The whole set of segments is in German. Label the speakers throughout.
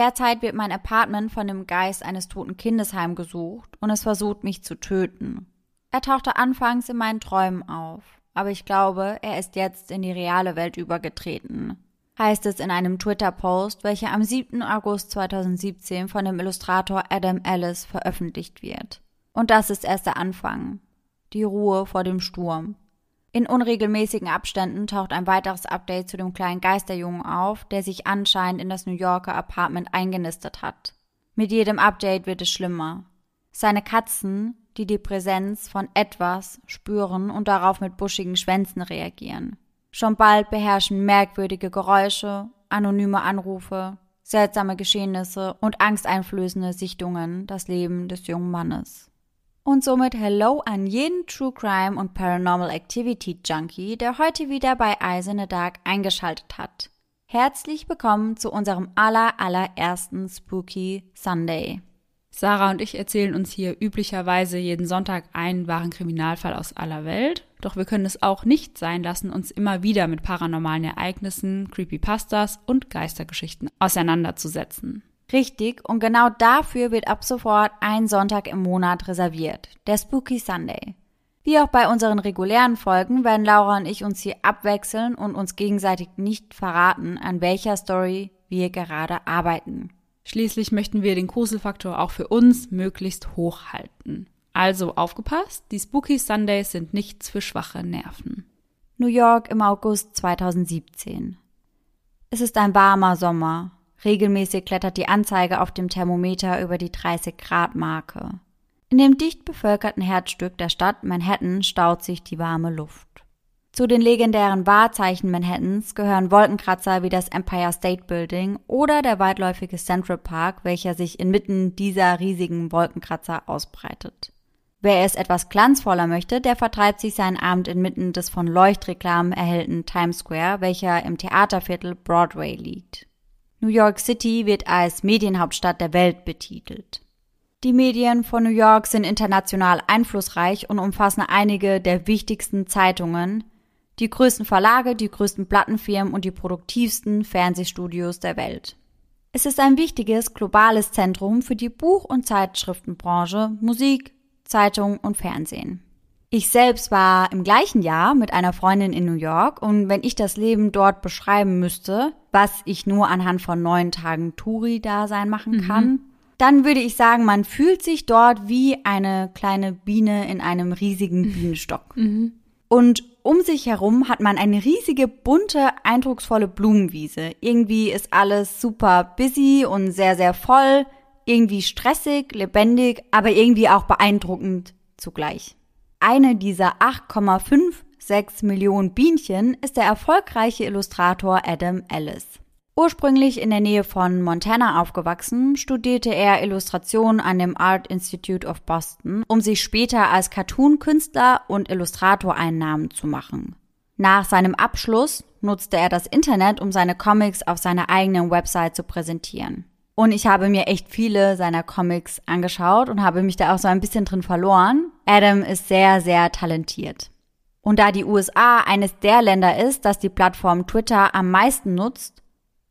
Speaker 1: derzeit wird mein Apartment von dem Geist eines toten Kindes heimgesucht und es versucht mich zu töten. Er tauchte anfangs in meinen Träumen auf, aber ich glaube, er ist jetzt in die reale Welt übergetreten. Heißt es in einem Twitter-Post, welcher am 7. August 2017 von dem Illustrator Adam Ellis veröffentlicht wird. Und das ist erst der Anfang. Die Ruhe vor dem Sturm. In unregelmäßigen Abständen taucht ein weiteres Update zu dem kleinen Geisterjungen auf, der sich anscheinend in das New Yorker Apartment eingenistet hat. Mit jedem Update wird es schlimmer. Seine Katzen, die die Präsenz von etwas spüren und darauf mit buschigen Schwänzen reagieren. Schon bald beherrschen merkwürdige Geräusche, anonyme Anrufe, seltsame Geschehnisse und angsteinflößende Sichtungen das Leben des jungen Mannes. Und somit Hello an jeden True Crime und Paranormal Activity Junkie, der heute wieder bei Eyes in the Dark eingeschaltet hat. Herzlich willkommen zu unserem aller allerersten Spooky Sunday.
Speaker 2: Sarah und ich erzählen uns hier üblicherweise jeden Sonntag einen wahren Kriminalfall aus aller Welt. Doch wir können es auch nicht sein lassen, uns immer wieder mit paranormalen Ereignissen, Creepypastas und Geistergeschichten auseinanderzusetzen.
Speaker 1: Richtig, und genau dafür wird ab sofort ein Sonntag im Monat reserviert, der Spooky Sunday. Wie auch bei unseren regulären Folgen werden Laura und ich uns hier abwechseln und uns gegenseitig nicht verraten, an welcher Story wir gerade arbeiten.
Speaker 2: Schließlich möchten wir den Gruselfaktor auch für uns möglichst hoch halten. Also aufgepasst, die Spooky Sundays sind nichts für schwache Nerven.
Speaker 1: New York im August 2017. Es ist ein warmer Sommer Regelmäßig klettert die Anzeige auf dem Thermometer über die 30 Grad Marke. In dem dicht bevölkerten Herzstück der Stadt Manhattan staut sich die warme Luft. Zu den legendären Wahrzeichen Manhattans gehören Wolkenkratzer wie das Empire State Building oder der weitläufige Central Park, welcher sich inmitten dieser riesigen Wolkenkratzer ausbreitet. Wer es etwas glanzvoller möchte, der vertreibt sich seinen Abend inmitten des von Leuchtreklamen erhellten Times Square, welcher im Theaterviertel Broadway liegt. New York City wird als Medienhauptstadt der Welt betitelt. Die Medien von New York sind international einflussreich und umfassen einige der wichtigsten Zeitungen, die größten Verlage, die größten Plattenfirmen und die produktivsten Fernsehstudios der Welt. Es ist ein wichtiges globales Zentrum für die Buch- und Zeitschriftenbranche, Musik, Zeitung und Fernsehen. Ich selbst war im gleichen Jahr mit einer Freundin in New York und wenn ich das Leben dort beschreiben müsste, was ich nur anhand von neun Tagen Touri-Dasein machen mhm. kann, mhm. dann würde ich sagen, man fühlt sich dort wie eine kleine Biene in einem riesigen Bienenstock. Mhm. Und um sich herum hat man eine riesige, bunte, eindrucksvolle Blumenwiese. Irgendwie ist alles super busy und sehr, sehr voll, irgendwie stressig, lebendig, aber irgendwie auch beeindruckend zugleich. Eine dieser 8,56 Millionen Bienchen ist der erfolgreiche Illustrator Adam Ellis. Ursprünglich in der Nähe von Montana aufgewachsen, studierte er Illustration an dem Art Institute of Boston, um sich später als Cartoon-Künstler und Illustrator einen Namen zu machen. Nach seinem Abschluss nutzte er das Internet, um seine Comics auf seiner eigenen Website zu präsentieren. Und ich habe mir echt viele seiner Comics angeschaut und habe mich da auch so ein bisschen drin verloren. Adam ist sehr, sehr talentiert. Und da die USA eines der Länder ist, das die Plattform Twitter am meisten nutzt,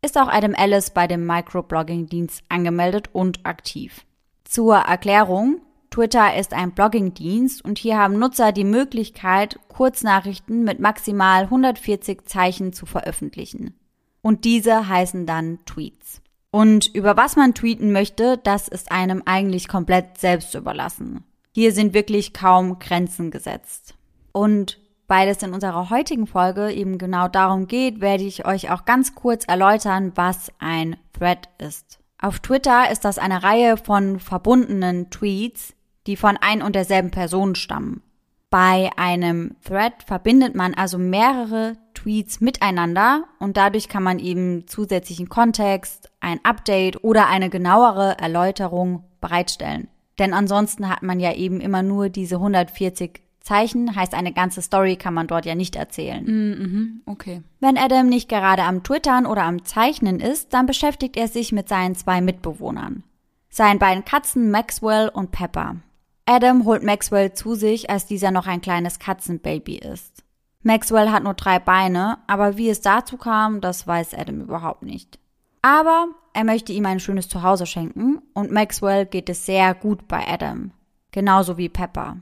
Speaker 1: ist auch Adam Ellis bei dem Microblogging-Dienst angemeldet und aktiv. Zur Erklärung, Twitter ist ein Blogging-Dienst und hier haben Nutzer die Möglichkeit, Kurznachrichten mit maximal 140 Zeichen zu veröffentlichen. Und diese heißen dann Tweets. Und über was man tweeten möchte, das ist einem eigentlich komplett selbst überlassen. Hier sind wirklich kaum Grenzen gesetzt. Und weil es in unserer heutigen Folge eben genau darum geht, werde ich euch auch ganz kurz erläutern, was ein Thread ist. Auf Twitter ist das eine Reihe von verbundenen Tweets, die von ein und derselben Person stammen. Bei einem Thread verbindet man also mehrere Tweets miteinander und dadurch kann man eben zusätzlichen Kontext, ein Update oder eine genauere Erläuterung bereitstellen. Denn ansonsten hat man ja eben immer nur diese 140 Zeichen, heißt eine ganze Story kann man dort ja nicht erzählen.
Speaker 2: Mm mhm, okay.
Speaker 1: Wenn Adam nicht gerade am Twittern oder am Zeichnen ist, dann beschäftigt er sich mit seinen zwei Mitbewohnern. Seinen beiden Katzen Maxwell und Pepper. Adam holt Maxwell zu sich, als dieser noch ein kleines Katzenbaby ist. Maxwell hat nur drei Beine, aber wie es dazu kam, das weiß Adam überhaupt nicht. Aber er möchte ihm ein schönes Zuhause schenken und Maxwell geht es sehr gut bei Adam. Genauso wie Pepper.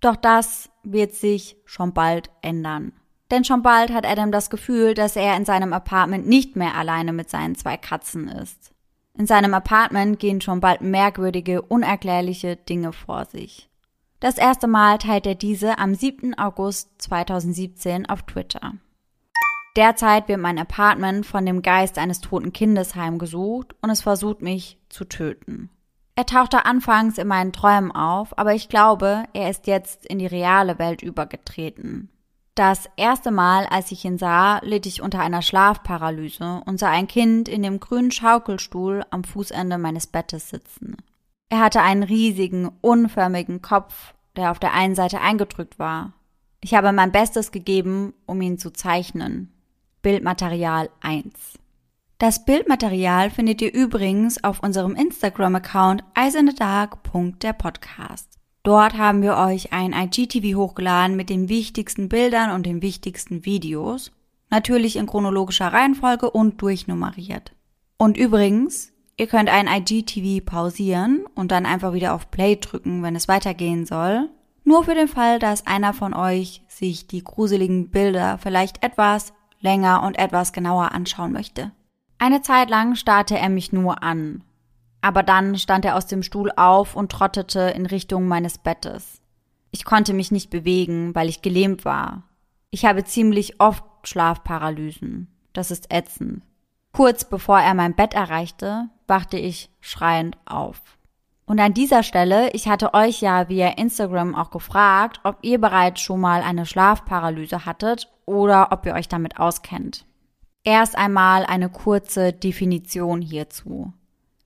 Speaker 1: Doch das wird sich schon bald ändern. Denn schon bald hat Adam das Gefühl, dass er in seinem Apartment nicht mehr alleine mit seinen zwei Katzen ist. In seinem Apartment gehen schon bald merkwürdige, unerklärliche Dinge vor sich. Das erste Mal teilt er diese am 7. August 2017 auf Twitter. Derzeit wird mein Apartment von dem Geist eines toten Kindes heimgesucht und es versucht mich zu töten. Er tauchte anfangs in meinen Träumen auf, aber ich glaube, er ist jetzt in die reale Welt übergetreten. Das erste Mal, als ich ihn sah, litt ich unter einer Schlafparalyse und sah ein Kind in dem grünen Schaukelstuhl am Fußende meines Bettes sitzen. Er hatte einen riesigen, unförmigen Kopf, der auf der einen Seite eingedrückt war. Ich habe mein Bestes gegeben, um ihn zu zeichnen. Bildmaterial 1. Das Bildmaterial findet ihr übrigens auf unserem Instagram-Account eisendark.der Dort haben wir euch ein IGTV hochgeladen mit den wichtigsten Bildern und den wichtigsten Videos. Natürlich in chronologischer Reihenfolge und durchnummeriert. Und übrigens, ihr könnt ein IGTV pausieren und dann einfach wieder auf Play drücken, wenn es weitergehen soll. Nur für den Fall, dass einer von euch sich die gruseligen Bilder vielleicht etwas länger und etwas genauer anschauen möchte. Eine Zeit lang starrte er mich nur an, aber dann stand er aus dem Stuhl auf und trottete in Richtung meines Bettes. Ich konnte mich nicht bewegen, weil ich gelähmt war. Ich habe ziemlich oft Schlafparalysen. Das ist ätzend. Kurz bevor er mein Bett erreichte, wachte ich schreiend auf. Und an dieser Stelle, ich hatte euch ja via Instagram auch gefragt, ob ihr bereits schon mal eine Schlafparalyse hattet oder ob ihr euch damit auskennt. Erst einmal eine kurze Definition hierzu.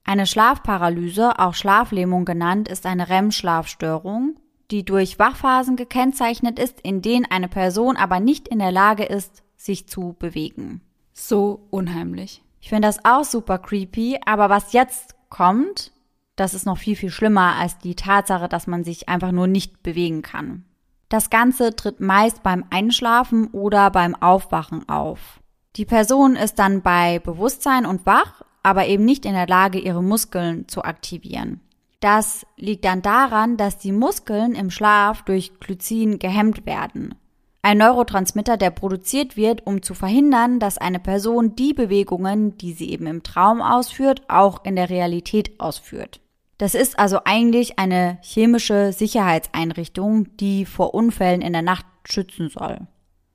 Speaker 1: Eine Schlafparalyse, auch Schlaflähmung genannt, ist eine REM-Schlafstörung, die durch Wachphasen gekennzeichnet ist, in denen eine Person aber nicht in der Lage ist, sich zu bewegen.
Speaker 2: So unheimlich.
Speaker 1: Ich finde das auch super creepy, aber was jetzt kommt, das ist noch viel, viel schlimmer als die Tatsache, dass man sich einfach nur nicht bewegen kann. Das Ganze tritt meist beim Einschlafen oder beim Aufwachen auf. Die Person ist dann bei Bewusstsein und wach, aber eben nicht in der Lage, ihre Muskeln zu aktivieren. Das liegt dann daran, dass die Muskeln im Schlaf durch Glycin gehemmt werden. Ein Neurotransmitter, der produziert wird, um zu verhindern, dass eine Person die Bewegungen, die sie eben im Traum ausführt, auch in der Realität ausführt. Das ist also eigentlich eine chemische Sicherheitseinrichtung, die vor Unfällen in der Nacht schützen soll.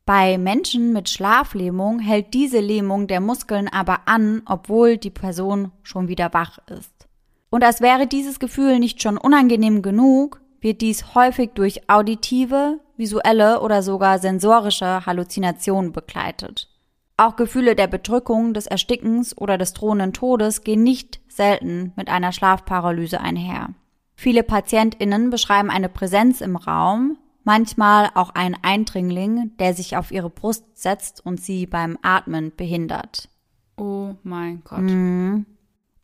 Speaker 1: Bei Menschen mit Schlaflähmung hält diese Lähmung der Muskeln aber an, obwohl die Person schon wieder wach ist. Und als wäre dieses Gefühl nicht schon unangenehm genug, wird dies häufig durch auditive, visuelle oder sogar sensorische Halluzinationen begleitet. Auch Gefühle der Bedrückung, des Erstickens oder des drohenden Todes gehen nicht selten mit einer Schlafparalyse einher. Viele PatientInnen beschreiben eine Präsenz im Raum, manchmal auch ein Eindringling, der sich auf ihre Brust setzt und sie beim Atmen behindert.
Speaker 2: Oh mein Gott.
Speaker 1: Mhm.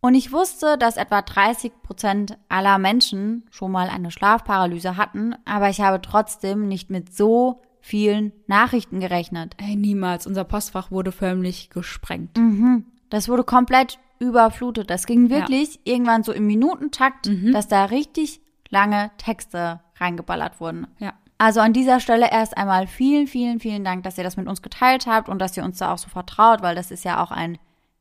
Speaker 1: Und ich wusste, dass etwa 30 Prozent aller Menschen schon mal eine Schlafparalyse hatten, aber ich habe trotzdem nicht mit so vielen Nachrichten gerechnet.
Speaker 2: Ey, niemals. Unser Postfach wurde förmlich gesprengt.
Speaker 1: Mhm. Das wurde komplett überflutet. Das ging wirklich ja. irgendwann so im Minutentakt, mhm. dass da richtig lange Texte reingeballert wurden.
Speaker 2: Ja.
Speaker 1: Also an dieser Stelle erst einmal vielen, vielen, vielen Dank, dass ihr das mit uns geteilt habt und dass ihr uns da auch so vertraut, weil das ist ja auch ein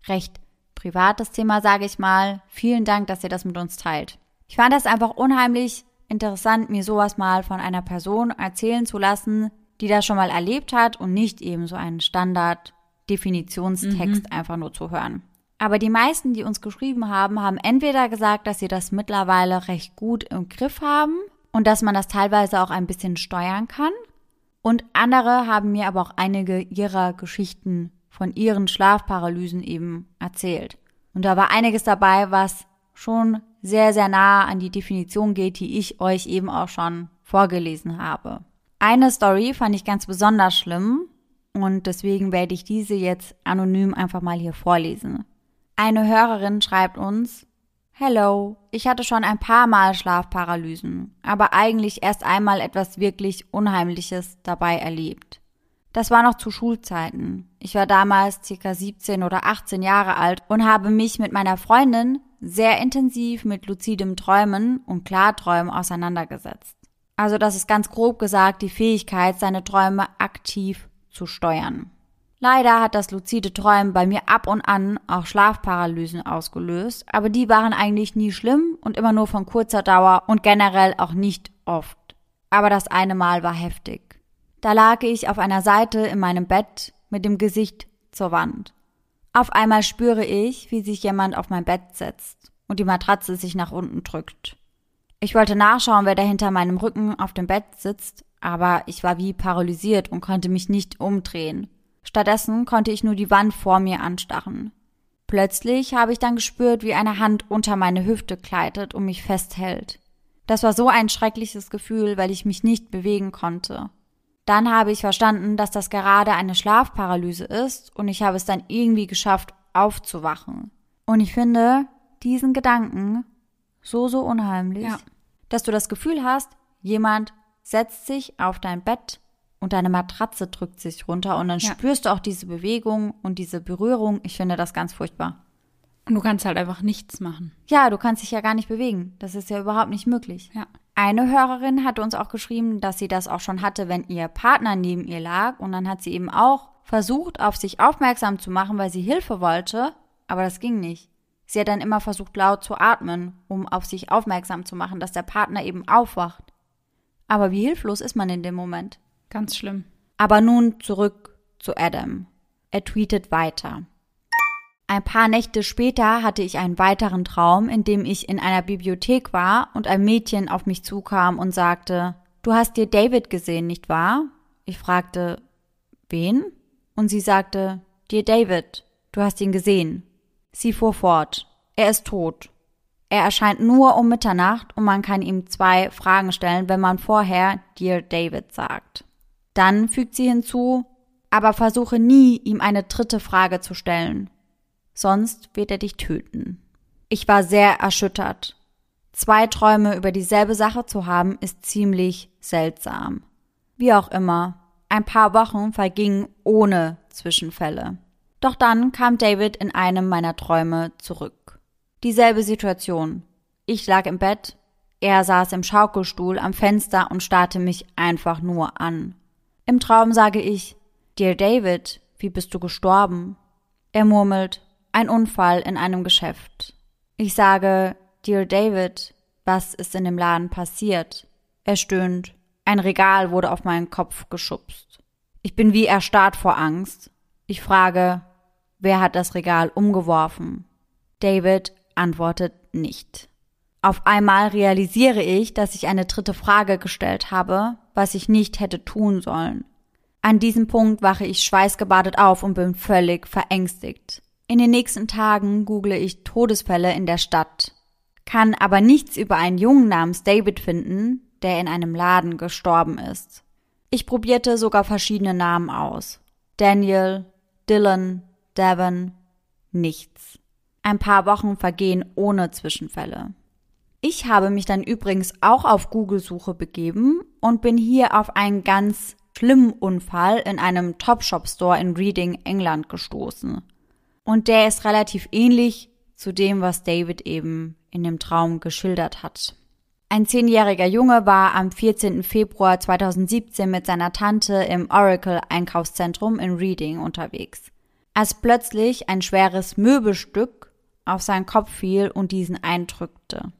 Speaker 1: recht privates Thema, sage ich mal. Vielen Dank, dass ihr das mit uns teilt. Ich fand das einfach unheimlich interessant, mir sowas mal von einer Person erzählen zu lassen, die das schon mal erlebt hat und nicht eben so einen Standard-Definitionstext mhm. einfach nur zu hören. Aber die meisten, die uns geschrieben haben, haben entweder gesagt, dass sie das mittlerweile recht gut im Griff haben und dass man das teilweise auch ein bisschen steuern kann. Und andere haben mir aber auch einige ihrer Geschichten von ihren Schlafparalysen eben erzählt. Und da war einiges dabei, was schon sehr, sehr nah an die Definition geht, die ich euch eben auch schon vorgelesen habe. Eine Story fand ich ganz besonders schlimm und deswegen werde ich diese jetzt anonym einfach mal hier vorlesen. Eine Hörerin schreibt uns, Hello, ich hatte schon ein paar Mal Schlafparalysen, aber eigentlich erst einmal etwas wirklich Unheimliches dabei erlebt. Das war noch zu Schulzeiten. Ich war damals circa 17 oder 18 Jahre alt und habe mich mit meiner Freundin sehr intensiv mit luzidem Träumen und Klarträumen auseinandergesetzt. Also das ist ganz grob gesagt die Fähigkeit, seine Träume aktiv zu steuern. Leider hat das luzide Träumen bei mir ab und an auch Schlafparalysen ausgelöst, aber die waren eigentlich nie schlimm und immer nur von kurzer Dauer und generell auch nicht oft. Aber das eine Mal war heftig. Da lag ich auf einer Seite in meinem Bett mit dem Gesicht zur Wand. Auf einmal spüre ich, wie sich jemand auf mein Bett setzt und die Matratze sich nach unten drückt. Ich wollte nachschauen, wer da hinter meinem Rücken auf dem Bett sitzt, aber ich war wie paralysiert und konnte mich nicht umdrehen. Stattdessen konnte ich nur die Wand vor mir anstarren. Plötzlich habe ich dann gespürt, wie eine Hand unter meine Hüfte gleitet und mich festhält. Das war so ein schreckliches Gefühl, weil ich mich nicht bewegen konnte. Dann habe ich verstanden, dass das gerade eine Schlafparalyse ist und ich habe es dann irgendwie geschafft, aufzuwachen. Und ich finde diesen Gedanken so, so unheimlich, ja. dass du das Gefühl hast, jemand setzt sich auf dein Bett und deine Matratze drückt sich runter und dann ja. spürst du auch diese Bewegung und diese Berührung. Ich finde das ganz furchtbar.
Speaker 2: Und du kannst halt einfach nichts machen.
Speaker 1: Ja, du kannst dich ja gar nicht bewegen. Das ist ja überhaupt nicht möglich.
Speaker 2: Ja.
Speaker 1: Eine Hörerin hatte uns auch geschrieben, dass sie das auch schon hatte, wenn ihr Partner neben ihr lag. Und dann hat sie eben auch versucht, auf sich aufmerksam zu machen, weil sie Hilfe wollte. Aber das ging nicht. Sie hat dann immer versucht, laut zu atmen, um auf sich aufmerksam zu machen, dass der Partner eben aufwacht. Aber wie hilflos ist man in dem Moment?
Speaker 2: Ganz schlimm.
Speaker 1: Aber nun zurück zu Adam. Er tweetet weiter. Ein paar Nächte später hatte ich einen weiteren Traum, in dem ich in einer Bibliothek war und ein Mädchen auf mich zukam und sagte, Du hast dir David gesehen, nicht wahr? Ich fragte, wen? Und sie sagte, Dir David, du hast ihn gesehen. Sie fuhr fort, er ist tot. Er erscheint nur um Mitternacht und man kann ihm zwei Fragen stellen, wenn man vorher Dear David sagt. Dann fügt sie hinzu, aber versuche nie, ihm eine dritte Frage zu stellen. Sonst wird er dich töten. Ich war sehr erschüttert. Zwei Träume über dieselbe Sache zu haben, ist ziemlich seltsam. Wie auch immer, ein paar Wochen vergingen ohne Zwischenfälle. Doch dann kam David in einem meiner Träume zurück. Dieselbe Situation. Ich lag im Bett, er saß im Schaukelstuhl am Fenster und starrte mich einfach nur an. Im Traum sage ich, Dear David, wie bist du gestorben? Er murmelt, ein Unfall in einem Geschäft. Ich sage, Dear David, was ist in dem Laden passiert? Er stöhnt, ein Regal wurde auf meinen Kopf geschubst. Ich bin wie erstarrt vor Angst. Ich frage, wer hat das Regal umgeworfen? David antwortet nicht. Auf einmal realisiere ich, dass ich eine dritte Frage gestellt habe, was ich nicht hätte tun sollen. An diesem Punkt wache ich schweißgebadet auf und bin völlig verängstigt. In den nächsten Tagen google ich Todesfälle in der Stadt, kann aber nichts über einen Jungen namens David finden, der in einem Laden gestorben ist. Ich probierte sogar verschiedene Namen aus. Daniel, Dylan, Devon, nichts. Ein paar Wochen vergehen ohne Zwischenfälle. Ich habe mich dann übrigens auch auf Google-Suche begeben und bin hier auf einen ganz schlimmen Unfall in einem Topshop-Store in Reading, England gestoßen. Und der ist relativ ähnlich zu dem, was David eben in dem Traum geschildert hat. Ein zehnjähriger Junge war am 14. Februar 2017 mit seiner Tante im Oracle Einkaufszentrum in Reading unterwegs, als plötzlich ein schweres Möbelstück auf seinen Kopf fiel und diesen eindrückte.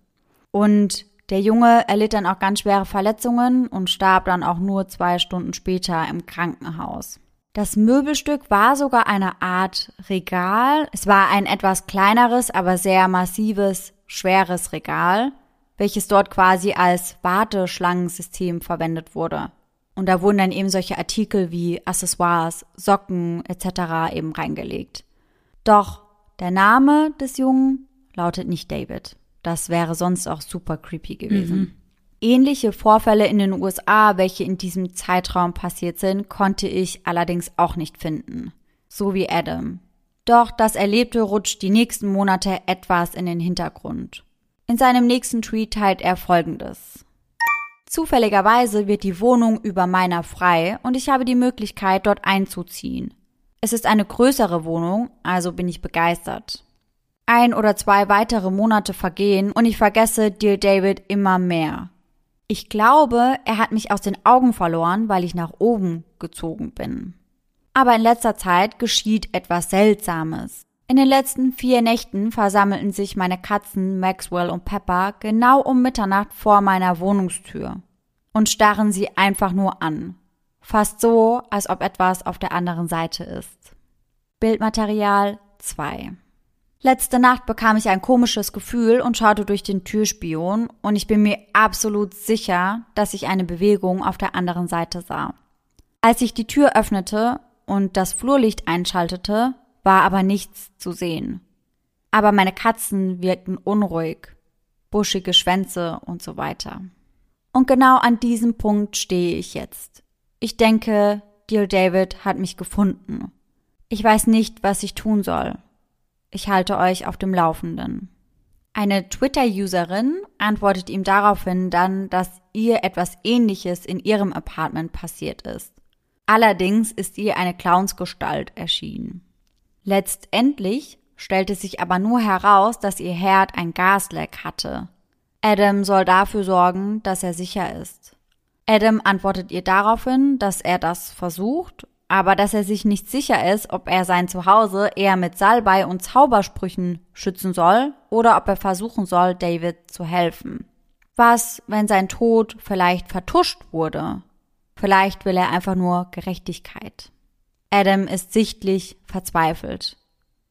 Speaker 1: Und der Junge erlitt dann auch ganz schwere Verletzungen und starb dann auch nur zwei Stunden später im Krankenhaus. Das Möbelstück war sogar eine Art Regal. Es war ein etwas kleineres, aber sehr massives, schweres Regal, welches dort quasi als Warteschlangensystem verwendet wurde. Und da wurden dann eben solche Artikel wie Accessoires, Socken etc. eben reingelegt. Doch der Name des Jungen lautet nicht David. Das wäre sonst auch super creepy gewesen. Mhm. Ähnliche Vorfälle in den USA, welche in diesem Zeitraum passiert sind, konnte ich allerdings auch nicht finden. So wie Adam. Doch das Erlebte rutscht die nächsten Monate etwas in den Hintergrund. In seinem nächsten Tweet teilt er folgendes. Zufälligerweise wird die Wohnung über meiner frei und ich habe die Möglichkeit, dort einzuziehen. Es ist eine größere Wohnung, also bin ich begeistert. Ein oder zwei weitere Monate vergehen und ich vergesse Dear David immer mehr. Ich glaube, er hat mich aus den Augen verloren, weil ich nach oben gezogen bin. Aber in letzter Zeit geschieht etwas Seltsames. In den letzten vier Nächten versammelten sich meine Katzen Maxwell und Pepper genau um Mitternacht vor meiner Wohnungstür und starren sie einfach nur an. Fast so, als ob etwas auf der anderen Seite ist. Bildmaterial 2 Letzte Nacht bekam ich ein komisches Gefühl und schaute durch den Türspion und ich bin mir absolut sicher, dass ich eine Bewegung auf der anderen Seite sah. Als ich die Tür öffnete und das Flurlicht einschaltete, war aber nichts zu sehen. Aber meine Katzen wirkten unruhig, buschige Schwänze und so weiter. Und genau an diesem Punkt stehe ich jetzt. Ich denke, Dear David hat mich gefunden. Ich weiß nicht, was ich tun soll. Ich halte euch auf dem Laufenden. Eine Twitter-Userin antwortet ihm daraufhin dann, dass ihr etwas Ähnliches in ihrem Apartment passiert ist. Allerdings ist ihr eine Clownsgestalt erschienen. Letztendlich stellte sich aber nur heraus, dass ihr Herd ein Gasleck hatte. Adam soll dafür sorgen, dass er sicher ist. Adam antwortet ihr daraufhin, dass er das versucht aber dass er sich nicht sicher ist, ob er sein Zuhause eher mit Salbei und Zaubersprüchen schützen soll oder ob er versuchen soll, David zu helfen. Was, wenn sein Tod vielleicht vertuscht wurde? Vielleicht will er einfach nur Gerechtigkeit. Adam ist sichtlich verzweifelt.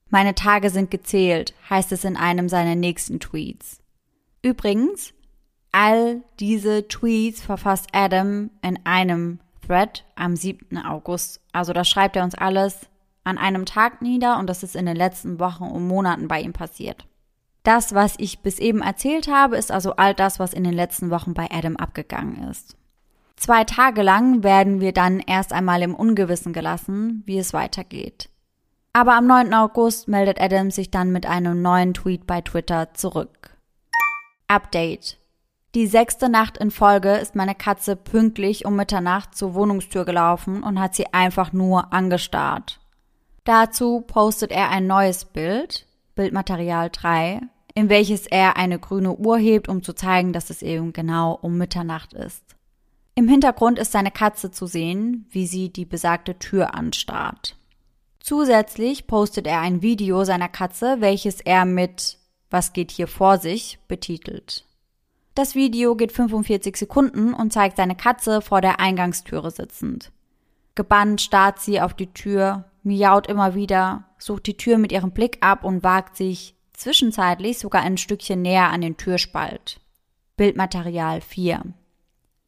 Speaker 1: Meine Tage sind gezählt, heißt es in einem seiner nächsten Tweets. Übrigens, all diese Tweets verfasst Adam in einem Thread am 7. August. Also da schreibt er uns alles an einem Tag nieder und das ist in den letzten Wochen und Monaten bei ihm passiert. Das, was ich bis eben erzählt habe, ist also all das, was in den letzten Wochen bei Adam abgegangen ist. Zwei Tage lang werden wir dann erst einmal im Ungewissen gelassen, wie es weitergeht. Aber am 9. August meldet Adam sich dann mit einem neuen Tweet bei Twitter zurück. Update. Die sechste Nacht in Folge ist meine Katze pünktlich um Mitternacht zur Wohnungstür gelaufen und hat sie einfach nur angestarrt. Dazu postet er ein neues Bild, Bildmaterial 3, in welches er eine grüne Uhr hebt, um zu zeigen, dass es eben genau um Mitternacht ist. Im Hintergrund ist seine Katze zu sehen, wie sie die besagte Tür anstarrt. Zusätzlich postet er ein Video seiner Katze, welches er mit Was geht hier vor sich betitelt. Das Video geht 45 Sekunden und zeigt seine Katze vor der Eingangstüre sitzend. Gebannt starrt sie auf die Tür, miaut immer wieder, sucht die Tür mit ihrem Blick ab und wagt sich zwischenzeitlich sogar ein Stückchen näher an den Türspalt. Bildmaterial 4.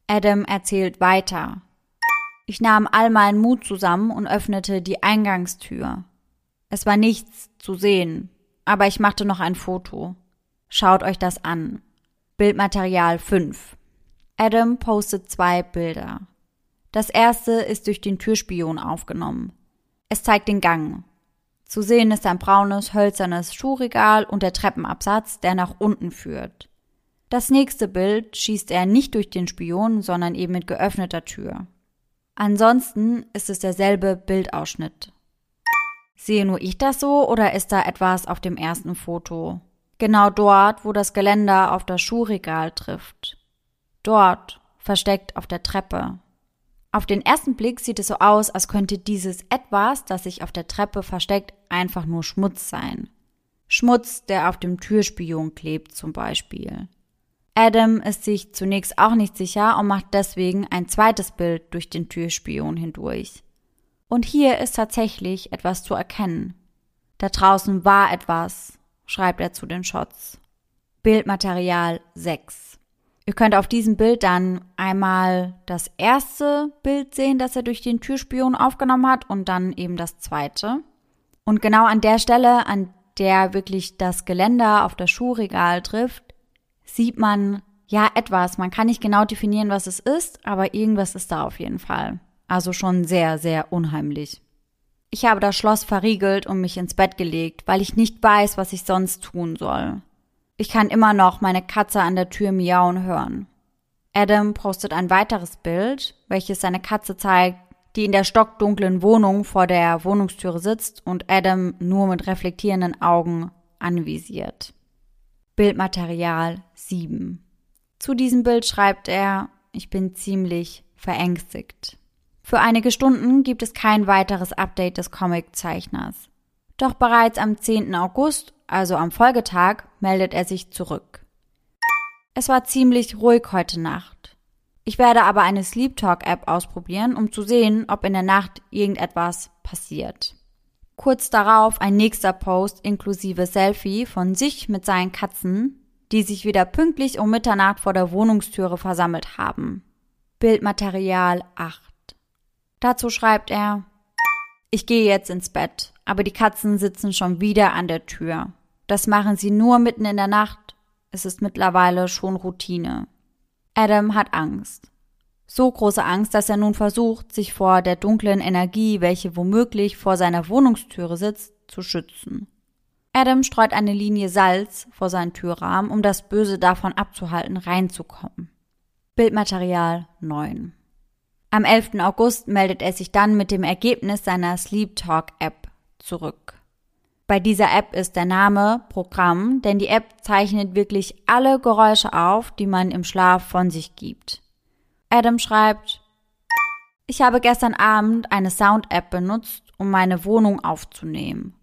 Speaker 1: Adam erzählt weiter. Ich nahm all meinen Mut zusammen und öffnete die Eingangstür. Es war nichts zu sehen, aber ich machte noch ein Foto. Schaut euch das an. Bildmaterial 5. Adam postet zwei Bilder. Das erste ist durch den Türspion aufgenommen. Es zeigt den Gang. Zu sehen ist ein braunes, hölzernes Schuhregal und der Treppenabsatz, der nach unten führt. Das nächste Bild schießt er nicht durch den Spion, sondern eben mit geöffneter Tür. Ansonsten ist es derselbe Bildausschnitt. Sehe nur ich das so oder ist da etwas auf dem ersten Foto? Genau dort, wo das Geländer auf das Schuhregal trifft. Dort, versteckt auf der Treppe. Auf den ersten Blick sieht es so aus, als könnte dieses etwas, das sich auf der Treppe versteckt, einfach nur Schmutz sein. Schmutz, der auf dem Türspion klebt zum Beispiel. Adam ist sich zunächst auch nicht sicher und macht deswegen ein zweites Bild durch den Türspion hindurch. Und hier ist tatsächlich etwas zu erkennen. Da draußen war etwas, schreibt er zu den Shots. Bildmaterial 6. Ihr könnt auf diesem Bild dann einmal das erste Bild sehen, das er durch den Türspion aufgenommen hat und dann eben das zweite. Und genau an der Stelle, an der wirklich das Geländer auf das Schuhregal trifft, sieht man ja etwas. Man kann nicht genau definieren, was es ist, aber irgendwas ist da auf jeden Fall. Also schon sehr, sehr unheimlich. Ich habe das Schloss verriegelt und mich ins Bett gelegt, weil ich nicht weiß, was ich sonst tun soll. Ich kann immer noch meine Katze an der Tür miauen hören. Adam postet ein weiteres Bild, welches seine Katze zeigt, die in der stockdunklen Wohnung vor der Wohnungstüre sitzt und Adam nur mit reflektierenden Augen anvisiert. Bildmaterial 7. Zu diesem Bild schreibt er, ich bin ziemlich verängstigt. Für einige Stunden gibt es kein weiteres Update des Comiczeichners. Doch bereits am 10. August, also am Folgetag, meldet er sich zurück. Es war ziemlich ruhig heute Nacht. Ich werde aber eine Sleep Talk App ausprobieren, um zu sehen, ob in der Nacht irgendetwas passiert. Kurz darauf ein nächster Post inklusive Selfie von sich mit seinen Katzen, die sich wieder pünktlich um Mitternacht vor der Wohnungstüre versammelt haben. Bildmaterial 8. Dazu schreibt er, ich gehe jetzt ins Bett, aber die Katzen sitzen schon wieder an der Tür. Das machen sie nur mitten in der Nacht. Es ist mittlerweile schon Routine. Adam hat Angst. So große Angst, dass er nun versucht, sich vor der dunklen Energie, welche womöglich vor seiner Wohnungstüre sitzt, zu schützen. Adam streut eine Linie Salz vor seinen Türrahmen, um das Böse davon abzuhalten, reinzukommen. Bildmaterial 9. Am 11. August meldet er sich dann mit dem Ergebnis seiner Sleep Talk App zurück. Bei dieser App ist der Name Programm, denn die App zeichnet wirklich alle Geräusche auf, die man im Schlaf von sich gibt. Adam schreibt, ich habe gestern Abend eine Sound-App benutzt, um meine Wohnung aufzunehmen.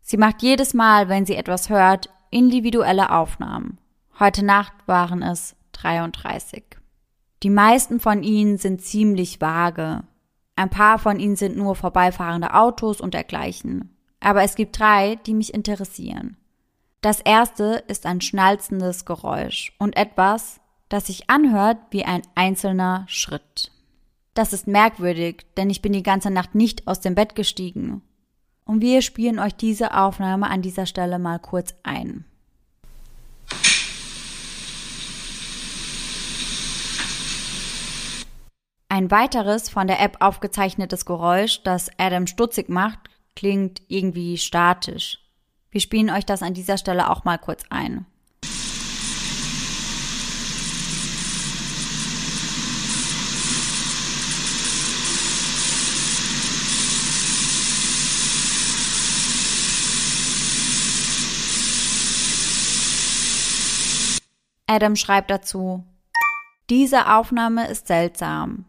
Speaker 1: Sie macht jedes Mal, wenn sie etwas hört, individuelle Aufnahmen. Heute Nacht waren es 33. Die meisten von ihnen sind ziemlich vage. Ein paar von ihnen sind nur vorbeifahrende Autos und dergleichen. Aber es gibt drei, die mich interessieren. Das erste ist ein schnalzendes Geräusch und etwas, das sich anhört wie ein einzelner Schritt. Das ist merkwürdig, denn ich bin die ganze Nacht nicht aus dem Bett gestiegen. Und wir spielen euch diese Aufnahme an dieser Stelle mal kurz ein. Ein weiteres von der App aufgezeichnetes Geräusch, das Adam stutzig macht, klingt irgendwie statisch. Wir spielen euch das an dieser Stelle auch mal kurz ein. Adam schreibt dazu, diese Aufnahme ist seltsam.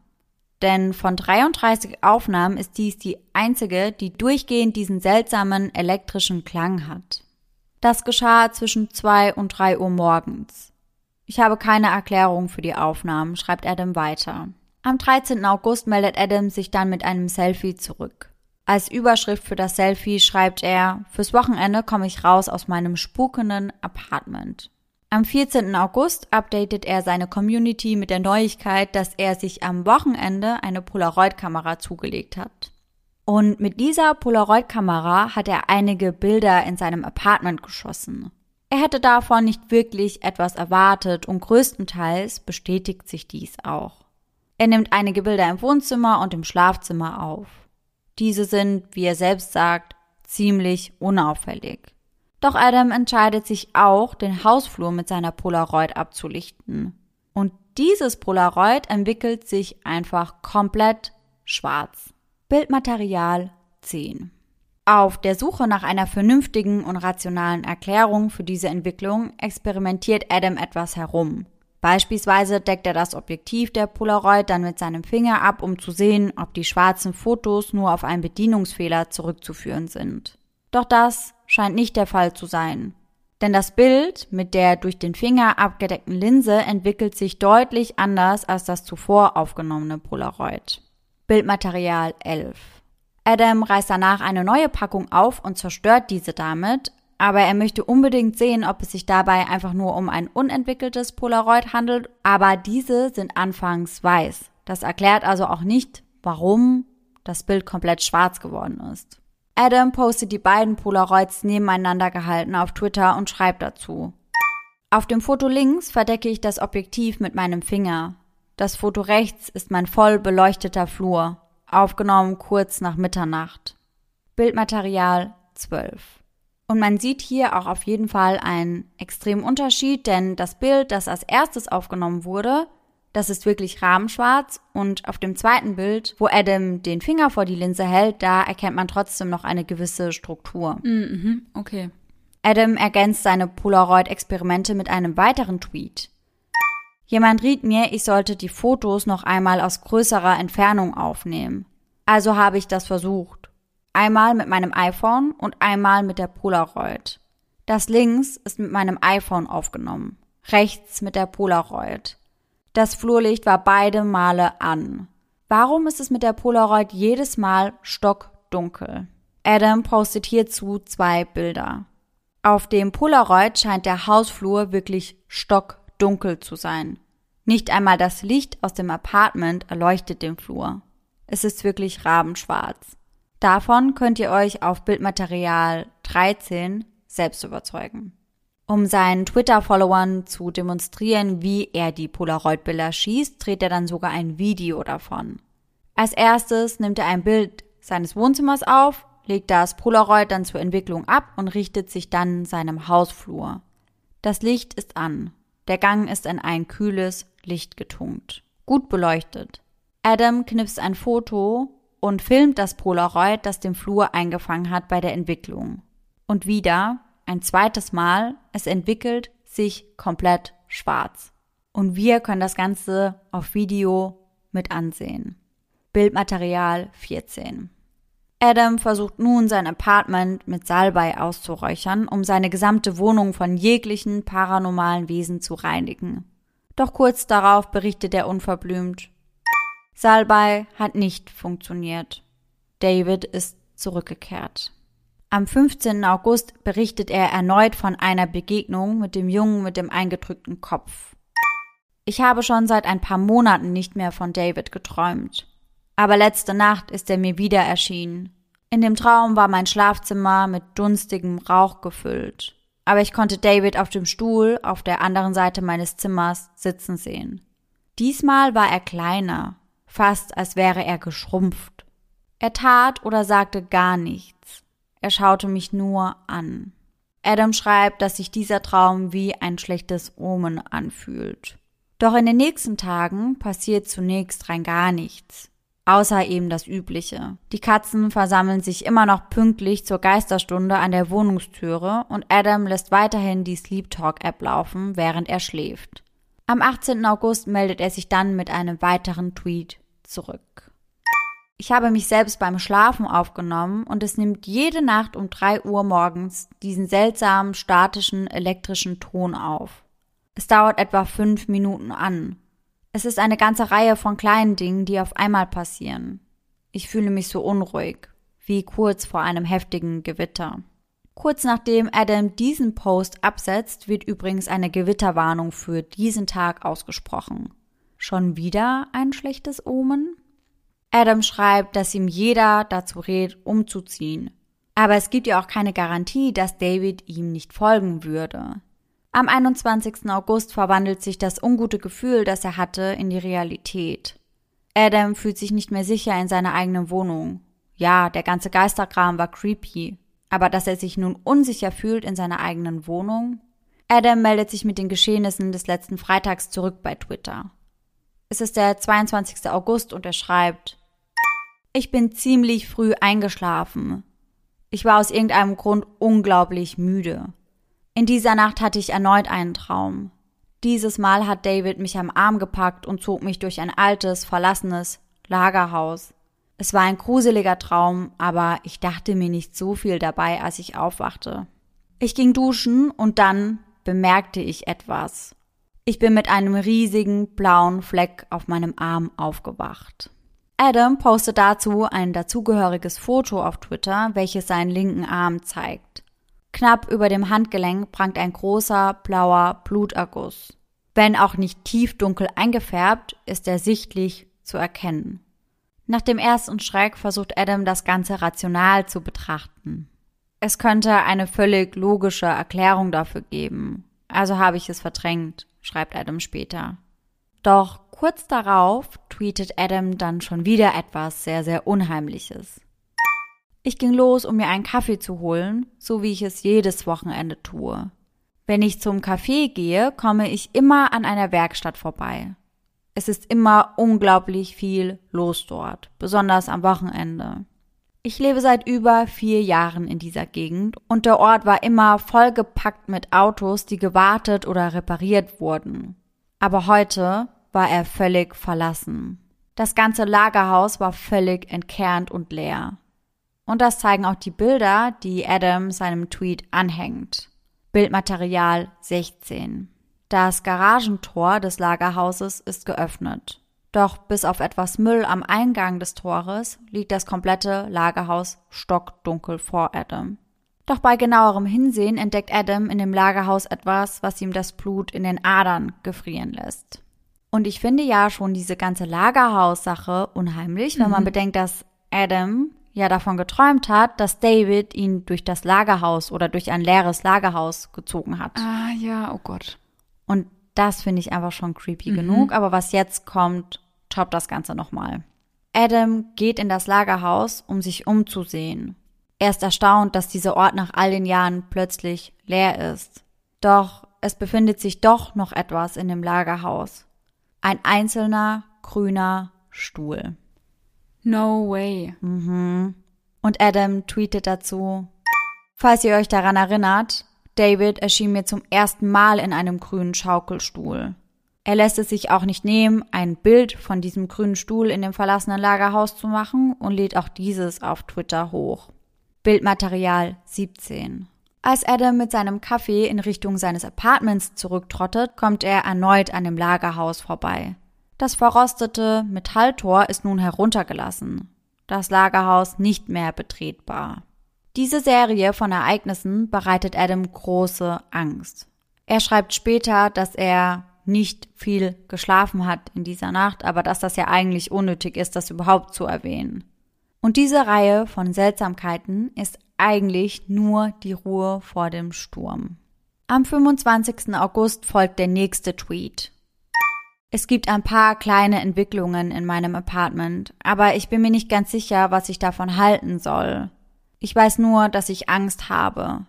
Speaker 1: Denn von 33 Aufnahmen ist dies die einzige, die durchgehend diesen seltsamen elektrischen Klang hat. Das geschah zwischen zwei und drei Uhr morgens. Ich habe keine Erklärung für die Aufnahmen, schreibt Adam weiter. Am 13. August meldet Adam sich dann mit einem Selfie zurück. Als Überschrift für das Selfie schreibt er, fürs Wochenende komme ich raus aus meinem spukenden Apartment. Am 14. August updatet er seine Community mit der Neuigkeit, dass er sich am Wochenende eine Polaroid-Kamera zugelegt hat. Und mit dieser Polaroid-Kamera hat er einige Bilder in seinem Apartment geschossen. Er hätte davon nicht wirklich etwas erwartet und größtenteils bestätigt sich dies auch. Er nimmt einige Bilder im Wohnzimmer und im Schlafzimmer auf. Diese sind, wie er selbst sagt, ziemlich unauffällig. Doch Adam entscheidet sich auch, den Hausflur mit seiner Polaroid abzulichten. Und dieses Polaroid entwickelt sich einfach komplett schwarz. Bildmaterial 10. Auf der Suche nach einer vernünftigen und rationalen Erklärung für diese Entwicklung experimentiert Adam etwas herum. Beispielsweise deckt er das Objektiv der Polaroid dann mit seinem Finger ab, um zu sehen, ob die schwarzen Fotos nur auf einen Bedienungsfehler zurückzuführen sind. Doch das scheint nicht der Fall zu sein. Denn das Bild mit der durch den Finger abgedeckten Linse entwickelt sich deutlich anders als das zuvor aufgenommene Polaroid. Bildmaterial 11. Adam reißt danach eine neue Packung auf und zerstört diese damit, aber er möchte unbedingt sehen, ob es sich dabei einfach nur um ein unentwickeltes Polaroid handelt, aber diese sind anfangs weiß. Das erklärt also auch nicht, warum das Bild komplett schwarz geworden ist. Adam postet die beiden Polaroids nebeneinander gehalten auf Twitter und schreibt dazu. Auf dem Foto links verdecke ich das Objektiv mit meinem Finger. Das Foto rechts ist mein voll beleuchteter Flur, aufgenommen kurz nach Mitternacht. Bildmaterial 12. Und man sieht hier auch auf jeden Fall einen extremen Unterschied, denn das Bild, das als erstes aufgenommen wurde, das ist wirklich rabenschwarz und auf dem zweiten Bild, wo Adam den Finger vor die Linse hält, da erkennt man trotzdem noch eine gewisse Struktur.
Speaker 2: Mhm, okay.
Speaker 1: Adam ergänzt seine Polaroid-Experimente mit einem weiteren Tweet. Jemand riet mir, ich sollte die Fotos noch einmal aus größerer Entfernung aufnehmen. Also habe ich das versucht. Einmal mit meinem iPhone und einmal mit der Polaroid. Das links ist mit meinem iPhone aufgenommen, rechts mit der Polaroid. Das Flurlicht war beide Male an. Warum ist es mit der Polaroid jedes Mal stockdunkel? Adam postet hierzu zwei Bilder. Auf dem Polaroid scheint der Hausflur wirklich stockdunkel zu sein. Nicht einmal das Licht aus dem Apartment erleuchtet den Flur. Es ist wirklich rabenschwarz. Davon könnt ihr euch auf Bildmaterial 13 selbst überzeugen. Um seinen Twitter-Followern zu demonstrieren, wie er die Polaroid-Bilder schießt, dreht er dann sogar ein Video davon. Als erstes nimmt er ein Bild seines Wohnzimmers auf, legt das Polaroid dann zur Entwicklung ab und richtet sich dann seinem Hausflur. Das Licht ist an. Der Gang ist in ein kühles Licht getunkt. Gut beleuchtet. Adam knipst ein Foto und filmt das Polaroid, das den Flur eingefangen hat bei der Entwicklung. Und wieder ein zweites Mal, es entwickelt sich komplett schwarz. Und wir können das Ganze auf Video mit ansehen. Bildmaterial 14. Adam versucht nun sein Apartment mit Salbei auszuräuchern, um seine gesamte Wohnung von jeglichen paranormalen Wesen zu reinigen. Doch kurz darauf berichtet er unverblümt, Salbei hat nicht funktioniert. David ist zurückgekehrt. Am 15. August berichtet er erneut von einer Begegnung mit dem Jungen mit dem eingedrückten Kopf. Ich habe schon seit ein paar Monaten nicht mehr von David geträumt. Aber letzte Nacht ist er mir wieder erschienen. In dem Traum war mein Schlafzimmer mit dunstigem Rauch gefüllt. Aber ich konnte David auf dem Stuhl auf der anderen Seite meines Zimmers sitzen sehen. Diesmal war er kleiner, fast als wäre er geschrumpft. Er tat oder sagte gar nichts. Er schaute mich nur an. Adam schreibt, dass sich dieser Traum wie ein schlechtes Omen anfühlt. Doch in den nächsten Tagen passiert zunächst rein gar nichts. Außer eben das Übliche. Die Katzen versammeln sich immer noch pünktlich zur Geisterstunde an der Wohnungstüre und Adam lässt weiterhin die Sleep Talk App laufen, während er schläft. Am 18. August meldet er sich dann mit einem weiteren Tweet zurück. Ich habe mich selbst beim Schlafen aufgenommen und es nimmt jede Nacht um drei Uhr morgens diesen seltsamen statischen elektrischen Ton auf. Es dauert etwa fünf Minuten an. Es ist eine ganze Reihe von kleinen Dingen, die auf einmal passieren. Ich fühle mich so unruhig, wie kurz vor einem heftigen Gewitter. Kurz nachdem Adam diesen Post absetzt, wird übrigens eine Gewitterwarnung für diesen Tag ausgesprochen. Schon wieder ein schlechtes Omen? Adam schreibt, dass ihm jeder dazu rät, umzuziehen. Aber es gibt ja auch keine Garantie, dass David ihm nicht folgen würde. Am 21. August verwandelt sich das ungute Gefühl, das er hatte, in die Realität. Adam fühlt sich nicht mehr sicher in seiner eigenen Wohnung. Ja, der ganze Geisterkram war creepy. Aber dass er sich nun unsicher fühlt in seiner eigenen Wohnung? Adam meldet sich mit den Geschehnissen des letzten Freitags zurück bei Twitter. Es ist der 22. August und er schreibt, ich bin ziemlich früh eingeschlafen. Ich war aus irgendeinem Grund unglaublich müde. In dieser Nacht hatte ich erneut einen Traum. Dieses Mal hat David mich am Arm gepackt und zog mich durch ein altes, verlassenes Lagerhaus. Es war ein gruseliger Traum, aber ich dachte mir nicht so viel dabei, als ich aufwachte. Ich ging duschen und dann bemerkte ich etwas. Ich bin mit einem riesigen blauen Fleck auf meinem Arm aufgewacht. Adam postet dazu ein dazugehöriges Foto auf Twitter, welches seinen linken Arm zeigt. Knapp über dem Handgelenk prangt ein großer blauer Bluterguss. Wenn auch nicht tiefdunkel eingefärbt, ist er sichtlich zu erkennen. Nach dem ersten Schreck versucht Adam das Ganze rational zu betrachten. Es könnte eine völlig logische Erklärung dafür geben, also habe ich es verdrängt, schreibt Adam später. Doch kurz darauf tweetet Adam dann schon wieder etwas sehr, sehr Unheimliches. Ich ging los, um mir einen Kaffee zu holen, so wie ich es jedes Wochenende tue. Wenn ich zum Café gehe, komme ich immer an einer Werkstatt vorbei. Es ist immer unglaublich viel los dort, besonders am Wochenende. Ich lebe seit über vier Jahren in dieser Gegend und der Ort war immer vollgepackt mit Autos, die gewartet oder repariert wurden. Aber heute war er völlig verlassen. Das ganze Lagerhaus war völlig entkernt und leer. Und das zeigen auch die Bilder, die Adam seinem Tweet anhängt. Bildmaterial 16. Das Garagentor des Lagerhauses ist geöffnet. Doch bis auf etwas Müll am Eingang des Tores liegt das komplette Lagerhaus stockdunkel vor Adam. Doch bei genauerem Hinsehen entdeckt Adam in dem Lagerhaus etwas, was ihm das Blut in den Adern gefrieren lässt. Und ich finde ja schon diese ganze Lagerhaus-Sache unheimlich, wenn mhm. man bedenkt, dass Adam ja davon geträumt hat, dass David ihn durch das Lagerhaus oder durch ein leeres Lagerhaus gezogen hat.
Speaker 2: Ah ja, oh Gott.
Speaker 1: Und das finde ich einfach schon creepy mhm. genug. Aber was jetzt kommt, toppt das Ganze nochmal. Adam geht in das Lagerhaus, um sich umzusehen. Er ist erstaunt, dass dieser Ort nach all den Jahren plötzlich leer ist. Doch es befindet sich doch noch etwas in dem Lagerhaus. Ein einzelner grüner Stuhl.
Speaker 2: No way.
Speaker 1: Mhm. Und Adam tweetet dazu, falls ihr euch daran erinnert, David erschien mir zum ersten Mal in einem grünen Schaukelstuhl. Er lässt es sich auch nicht nehmen, ein Bild von diesem grünen Stuhl in dem verlassenen Lagerhaus zu machen und lädt auch dieses auf Twitter hoch. Bildmaterial 17. Als Adam mit seinem Kaffee in Richtung seines Apartments zurücktrottet, kommt er erneut an dem Lagerhaus vorbei. Das verrostete Metalltor ist nun heruntergelassen. Das Lagerhaus nicht mehr betretbar. Diese Serie von Ereignissen bereitet Adam große Angst. Er schreibt später, dass er nicht viel geschlafen hat in dieser Nacht, aber dass das ja eigentlich unnötig ist, das überhaupt zu erwähnen. Und diese Reihe von Seltsamkeiten ist eigentlich nur die Ruhe vor dem Sturm. Am 25. August folgt der nächste Tweet. Es gibt ein paar kleine Entwicklungen in meinem Apartment, aber ich bin mir nicht ganz sicher, was ich davon halten soll. Ich weiß nur, dass ich Angst habe.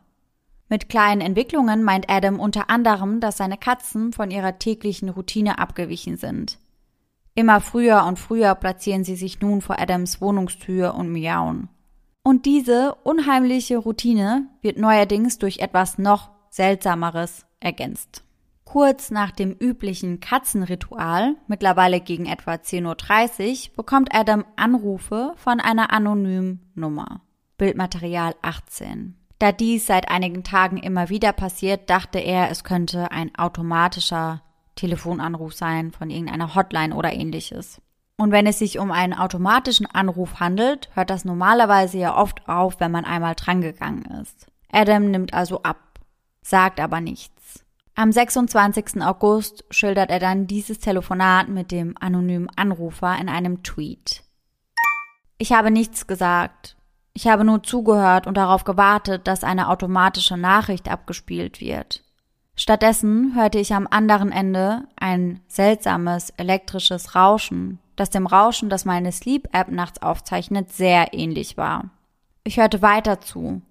Speaker 1: Mit kleinen Entwicklungen meint Adam unter anderem, dass seine Katzen von ihrer täglichen Routine abgewichen sind. Immer früher und früher platzieren sie sich nun vor Adams Wohnungstür und miauen. Und diese unheimliche Routine wird neuerdings durch etwas noch Seltsameres ergänzt. Kurz nach dem üblichen Katzenritual, mittlerweile gegen etwa 10.30 Uhr, bekommt Adam Anrufe von einer anonymen Nummer. Bildmaterial 18. Da dies seit einigen Tagen immer wieder passiert, dachte er, es könnte ein automatischer Telefonanruf sein von irgendeiner Hotline oder ähnliches. Und wenn es sich um einen automatischen Anruf handelt, hört das normalerweise ja oft auf, wenn man einmal drangegangen ist. Adam nimmt also ab, sagt aber nichts. Am 26. August schildert er dann dieses Telefonat mit dem anonymen Anrufer in einem Tweet. Ich habe nichts gesagt. Ich habe nur zugehört und darauf gewartet, dass eine automatische Nachricht abgespielt wird. Stattdessen hörte ich am anderen Ende ein seltsames elektrisches Rauschen, das dem Rauschen, das meine Sleep-App nachts aufzeichnet, sehr ähnlich war. Ich hörte weiter zu.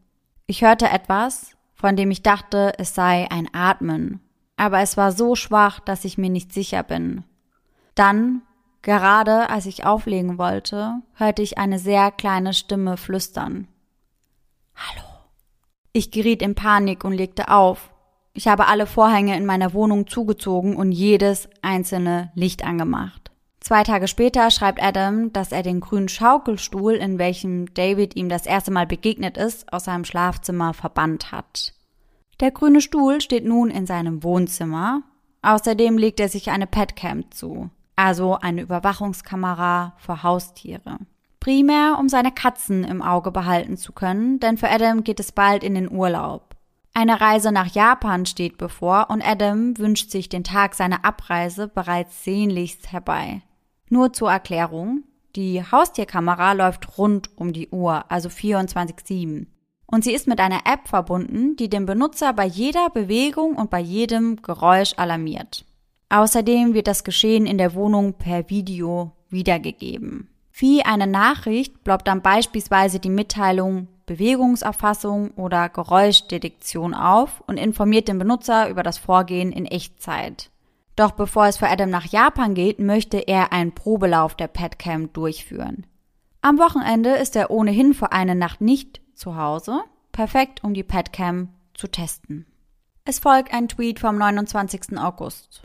Speaker 1: Ich hörte etwas, von dem ich dachte, es sei ein Atmen, aber es war so schwach, dass ich mir nicht sicher bin. Dann Gerade als ich auflegen wollte, hörte ich eine sehr kleine Stimme flüstern. Hallo. Ich geriet in Panik und legte auf. Ich habe alle Vorhänge in meiner Wohnung zugezogen und jedes einzelne Licht angemacht. Zwei Tage später schreibt Adam, dass er den grünen Schaukelstuhl, in welchem David ihm das erste Mal begegnet ist, aus seinem Schlafzimmer verbannt hat. Der grüne Stuhl steht nun in seinem Wohnzimmer. Außerdem legt er sich eine Petcam zu also eine Überwachungskamera für Haustiere. Primär, um seine Katzen im Auge behalten zu können, denn für Adam geht es bald in den Urlaub. Eine Reise nach Japan steht bevor und Adam wünscht sich den Tag seiner Abreise bereits sehnlichst herbei. Nur zur Erklärung, die Haustierkamera läuft rund um die Uhr, also 24-7. Und sie ist mit einer App verbunden, die den Benutzer bei jeder Bewegung und bei jedem Geräusch alarmiert. Außerdem wird das Geschehen in der Wohnung per Video wiedergegeben. Wie eine Nachricht ploppt dann beispielsweise die Mitteilung Bewegungserfassung oder Geräuschdetektion auf und informiert den Benutzer über das Vorgehen in Echtzeit. Doch bevor es für Adam nach Japan geht, möchte er einen Probelauf der Petcam durchführen. Am Wochenende ist er ohnehin für eine Nacht nicht zu Hause, perfekt um die Petcam zu testen. Es folgt ein Tweet vom 29. August.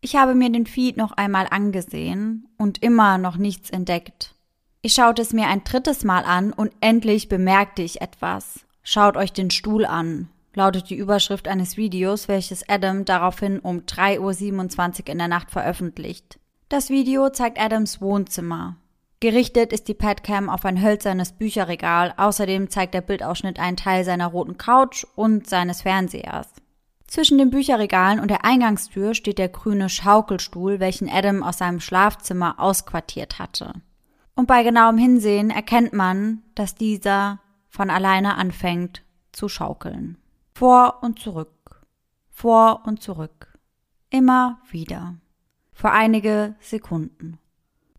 Speaker 1: Ich habe mir den Feed noch einmal angesehen und immer noch nichts entdeckt. Ich schaute es mir ein drittes Mal an und endlich bemerkte ich etwas. Schaut euch den Stuhl an, lautet die Überschrift eines Videos, welches Adam daraufhin um 3.27 Uhr in der Nacht veröffentlicht. Das Video zeigt Adams Wohnzimmer. Gerichtet ist die Padcam auf ein hölzernes Bücherregal, außerdem zeigt der Bildausschnitt einen Teil seiner roten Couch und seines Fernsehers. Zwischen den Bücherregalen und der Eingangstür steht der grüne Schaukelstuhl, welchen Adam aus seinem Schlafzimmer ausquartiert hatte. Und bei genauem Hinsehen erkennt man, dass dieser von alleine anfängt zu schaukeln. Vor und zurück, vor und zurück, immer wieder, für einige Sekunden.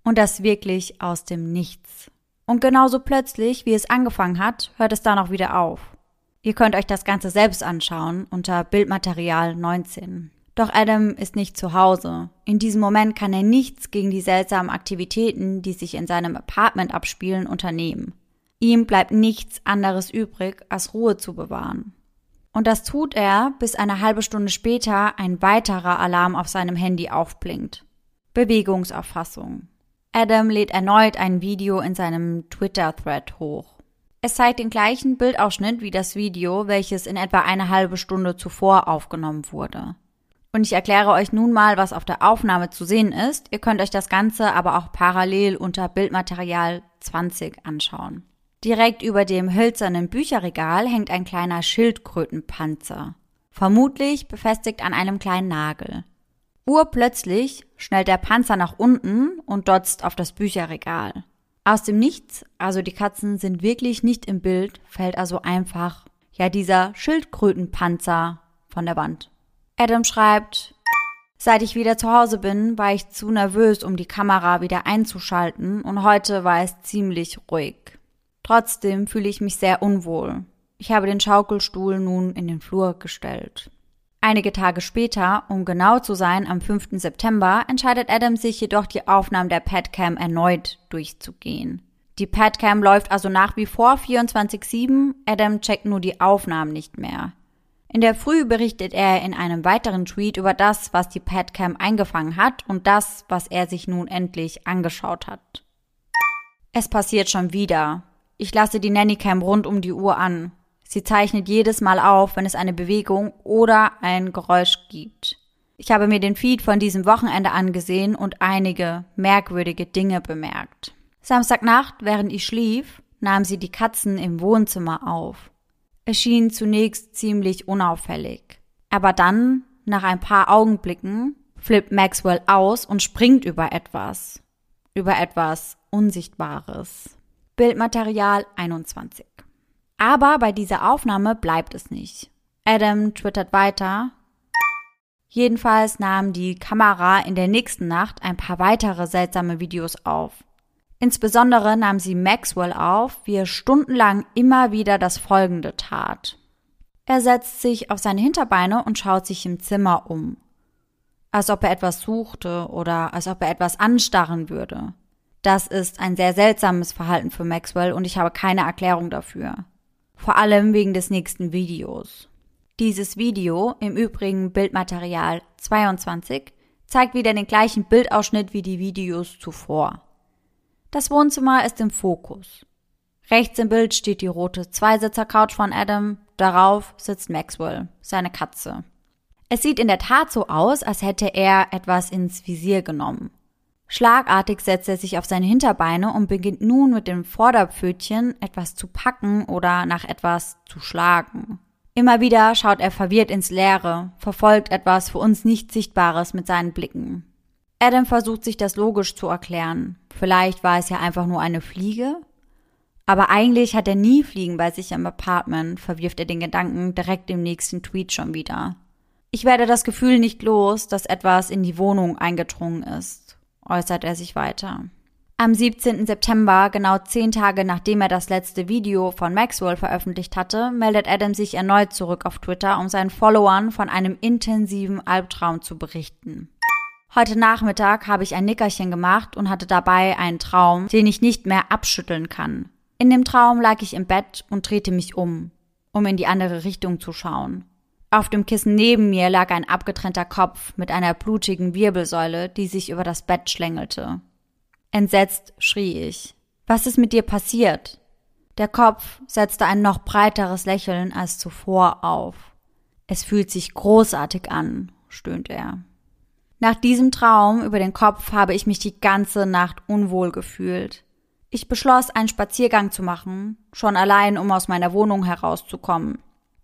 Speaker 1: Und das wirklich aus dem Nichts. Und genauso plötzlich, wie es angefangen hat, hört es dann auch wieder auf. Ihr könnt euch das Ganze selbst anschauen unter Bildmaterial 19. Doch Adam ist nicht zu Hause. In diesem Moment kann er nichts gegen die seltsamen Aktivitäten, die sich in seinem Apartment abspielen, unternehmen. Ihm bleibt nichts anderes übrig, als Ruhe zu bewahren. Und das tut er, bis eine halbe Stunde später ein weiterer Alarm auf seinem Handy aufblinkt. Bewegungserfassung. Adam lädt erneut ein Video in seinem Twitter-Thread hoch. Es zeigt den gleichen Bildausschnitt wie das Video, welches in etwa eine halbe Stunde zuvor aufgenommen wurde. Und ich erkläre euch nun mal, was auf der Aufnahme zu sehen ist. Ihr könnt euch das Ganze aber auch parallel unter Bildmaterial 20 anschauen. Direkt über dem hölzernen Bücherregal hängt ein kleiner Schildkrötenpanzer. Vermutlich befestigt an einem kleinen Nagel. Urplötzlich schnellt der Panzer nach unten und dotzt auf das Bücherregal. Aus dem Nichts, also die Katzen sind wirklich nicht im Bild, fällt also einfach, ja, dieser Schildkrötenpanzer von der Wand. Adam schreibt, Seit ich wieder zu Hause bin, war ich zu nervös, um die Kamera wieder einzuschalten und heute war es ziemlich ruhig. Trotzdem fühle ich mich sehr unwohl. Ich habe den Schaukelstuhl nun in den Flur gestellt. Einige Tage später, um genau zu sein, am 5. September, entscheidet Adam sich jedoch, die Aufnahmen der Padcam erneut durchzugehen. Die Padcam läuft also nach wie vor 24-7, Adam checkt nur die Aufnahmen nicht mehr. In der Früh berichtet er in einem weiteren Tweet über das, was die Padcam eingefangen hat und das, was er sich nun endlich angeschaut hat. Es passiert schon wieder. Ich lasse die Nannycam rund um die Uhr an. Sie zeichnet jedes Mal auf, wenn es eine Bewegung oder ein Geräusch gibt. Ich habe mir den Feed von diesem Wochenende angesehen und einige merkwürdige Dinge bemerkt. Samstagnacht, während ich schlief, nahm sie die Katzen im Wohnzimmer auf erschien zunächst ziemlich unauffällig. Aber dann, nach ein paar Augenblicken, flippt Maxwell aus und springt über etwas. Über etwas Unsichtbares. Bildmaterial 21. Aber bei dieser Aufnahme bleibt es nicht. Adam twittert weiter. Jedenfalls nahm die Kamera in der nächsten Nacht ein paar weitere seltsame Videos auf. Insbesondere nahm sie Maxwell auf, wie er stundenlang immer wieder das Folgende tat. Er setzt sich auf seine Hinterbeine und schaut sich im Zimmer um. Als ob er etwas suchte oder als ob er etwas anstarren würde. Das ist ein sehr seltsames Verhalten für Maxwell und ich habe keine Erklärung dafür. Vor allem wegen des nächsten Videos. Dieses Video, im Übrigen Bildmaterial 22, zeigt wieder den gleichen Bildausschnitt wie die Videos zuvor. Das Wohnzimmer ist im Fokus. Rechts im Bild steht die rote Zweisitzer-Couch von Adam, darauf sitzt Maxwell, seine Katze. Es sieht in der Tat so aus, als hätte er etwas ins Visier genommen. Schlagartig setzt er sich auf seine Hinterbeine und beginnt nun mit dem Vorderpfötchen etwas zu packen oder nach etwas zu schlagen. Immer wieder schaut er verwirrt ins Leere, verfolgt etwas für uns nicht Sichtbares mit seinen Blicken. Adam versucht sich das logisch zu erklären. Vielleicht war es ja einfach nur eine Fliege. Aber eigentlich hat er nie Fliegen bei sich im Apartment, verwirft er den Gedanken direkt im nächsten Tweet schon wieder. Ich werde das Gefühl nicht los, dass etwas in die Wohnung eingedrungen ist, äußert er sich weiter. Am 17. September, genau zehn Tage nachdem er das letzte Video von Maxwell veröffentlicht hatte, meldet Adam sich erneut zurück auf Twitter, um seinen Followern von einem intensiven Albtraum zu berichten. Heute Nachmittag habe ich ein Nickerchen gemacht und hatte dabei einen Traum, den ich nicht mehr abschütteln kann. In dem Traum lag ich im Bett und drehte mich um, um in die andere Richtung zu schauen. Auf dem Kissen neben mir lag ein abgetrennter Kopf mit einer blutigen Wirbelsäule, die sich über das Bett schlängelte. Entsetzt schrie ich. Was ist mit dir passiert? Der Kopf setzte ein noch breiteres Lächeln als zuvor auf. Es fühlt sich großartig an, stöhnt er. Nach diesem Traum über den Kopf habe ich mich die ganze Nacht unwohl gefühlt. Ich beschloss, einen Spaziergang zu machen, schon allein, um aus meiner Wohnung herauszukommen.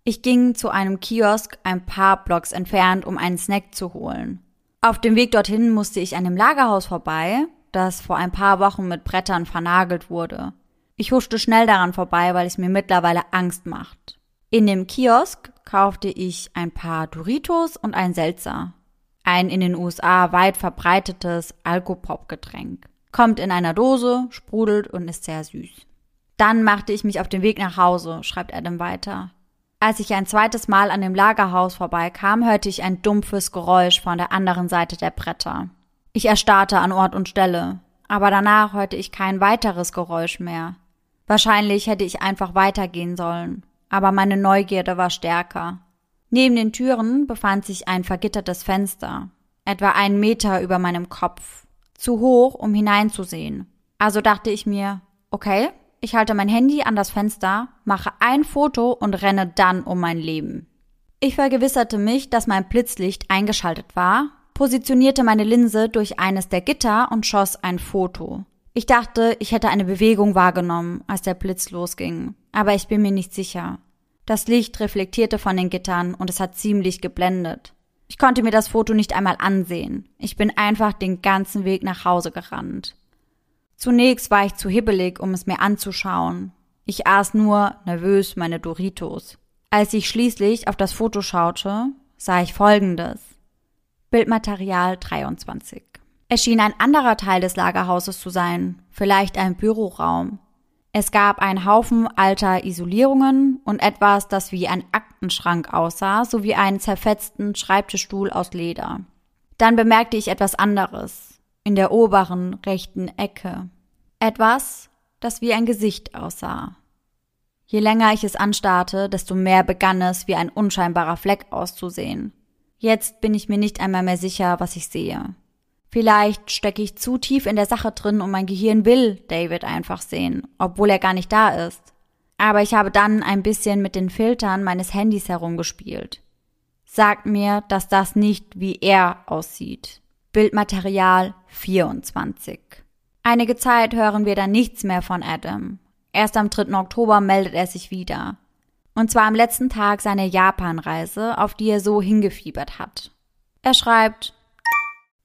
Speaker 1: Ich ging zu einem Kiosk ein paar Blocks entfernt, um einen Snack zu holen. Auf dem Weg dorthin musste ich an dem Lagerhaus vorbei, das vor ein paar Wochen mit Brettern vernagelt wurde. Ich huschte schnell daran vorbei, weil es mir mittlerweile Angst macht. In dem Kiosk kaufte ich ein paar Doritos und ein Seltzer. Ein in den USA weit verbreitetes Alkopop-Getränk. Kommt in einer Dose, sprudelt und ist sehr süß. Dann machte ich mich auf den Weg nach Hause, schreibt Adam weiter. Als ich ein zweites Mal an dem Lagerhaus vorbeikam, hörte ich ein dumpfes Geräusch von der anderen Seite der Bretter. Ich erstarrte an Ort und Stelle, aber danach hörte ich kein weiteres Geräusch mehr. Wahrscheinlich hätte ich einfach weitergehen sollen, aber meine Neugierde war stärker. Neben den Türen befand sich ein vergittertes Fenster, etwa einen Meter über meinem Kopf, zu hoch, um hineinzusehen. Also dachte ich mir, okay, ich halte mein Handy an das Fenster, mache ein Foto und renne dann um mein Leben. Ich vergewisserte mich, dass mein Blitzlicht eingeschaltet war positionierte meine Linse durch eines der Gitter und schoss ein Foto. Ich dachte, ich hätte eine Bewegung wahrgenommen, als der Blitz losging, aber ich bin mir nicht sicher. Das Licht reflektierte von den Gittern und es hat ziemlich geblendet. Ich konnte mir das Foto nicht einmal ansehen. Ich bin einfach den ganzen Weg nach Hause gerannt. Zunächst war ich zu hibbelig, um es mir anzuschauen. Ich aß nur nervös meine Doritos. Als ich schließlich auf das Foto schaute, sah ich Folgendes. Bildmaterial 23. Es schien ein anderer Teil des Lagerhauses zu sein, vielleicht ein Büroraum. Es gab einen Haufen alter Isolierungen und etwas, das wie ein Aktenschrank aussah, sowie einen zerfetzten Schreibtischstuhl aus Leder. Dann bemerkte ich etwas anderes in der oberen rechten Ecke. Etwas, das wie ein Gesicht aussah. Je länger ich es anstarrte, desto mehr begann es wie ein unscheinbarer Fleck auszusehen. Jetzt bin ich mir nicht einmal mehr sicher, was ich sehe. Vielleicht stecke ich zu tief in der Sache drin und mein Gehirn will David einfach sehen, obwohl er gar nicht da ist. Aber ich habe dann ein bisschen mit den Filtern meines Handys herumgespielt. Sagt mir, dass das nicht wie er aussieht. Bildmaterial 24. Einige Zeit hören wir dann nichts mehr von Adam. Erst am 3. Oktober meldet er sich wieder. Und zwar am letzten Tag seiner Japanreise, auf die er so hingefiebert hat. Er schreibt,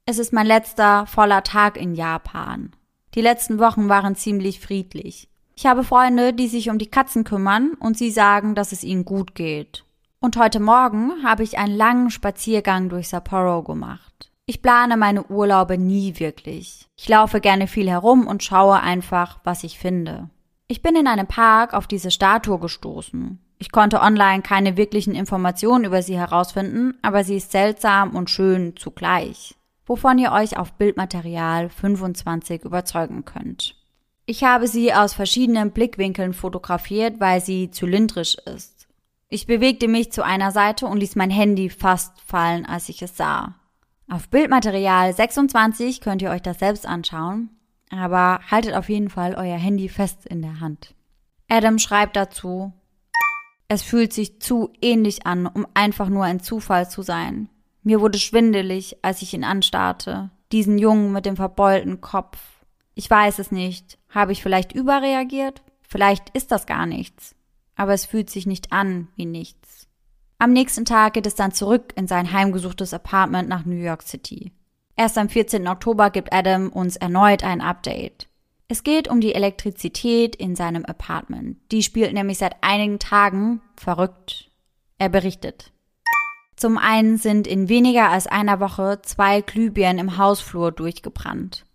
Speaker 1: es ist mein letzter voller Tag in Japan. Die letzten Wochen waren ziemlich friedlich. Ich habe Freunde, die sich um die Katzen kümmern und sie sagen, dass es ihnen gut geht. Und heute Morgen habe ich einen langen Spaziergang durch Sapporo gemacht. Ich plane meine Urlaube nie wirklich. Ich laufe gerne viel herum und schaue einfach, was ich finde. Ich bin in einem Park auf diese Statue gestoßen. Ich konnte online keine wirklichen Informationen über sie herausfinden, aber sie ist seltsam und schön zugleich, wovon ihr euch auf Bildmaterial 25 überzeugen könnt. Ich habe sie aus verschiedenen Blickwinkeln fotografiert, weil sie zylindrisch ist. Ich bewegte mich zu einer Seite und ließ mein Handy fast fallen, als ich es sah. Auf Bildmaterial 26 könnt ihr euch das selbst anschauen, aber haltet auf jeden Fall euer Handy fest in der Hand. Adam schreibt dazu, es fühlt sich zu ähnlich an, um einfach nur ein Zufall zu sein. Mir wurde schwindelig, als ich ihn anstarrte. Diesen Jungen mit dem verbeulten Kopf. Ich weiß es nicht. Habe ich vielleicht überreagiert? Vielleicht ist das gar nichts. Aber es fühlt sich nicht an wie nichts. Am nächsten Tag geht es dann zurück in sein heimgesuchtes Apartment nach New York City. Erst am 14. Oktober gibt Adam uns erneut ein Update. Es geht um die Elektrizität in seinem Apartment. Die spielt nämlich seit einigen Tagen verrückt. Er berichtet. Zum einen sind in weniger als einer Woche zwei Glühbirnen im Hausflur durchgebrannt.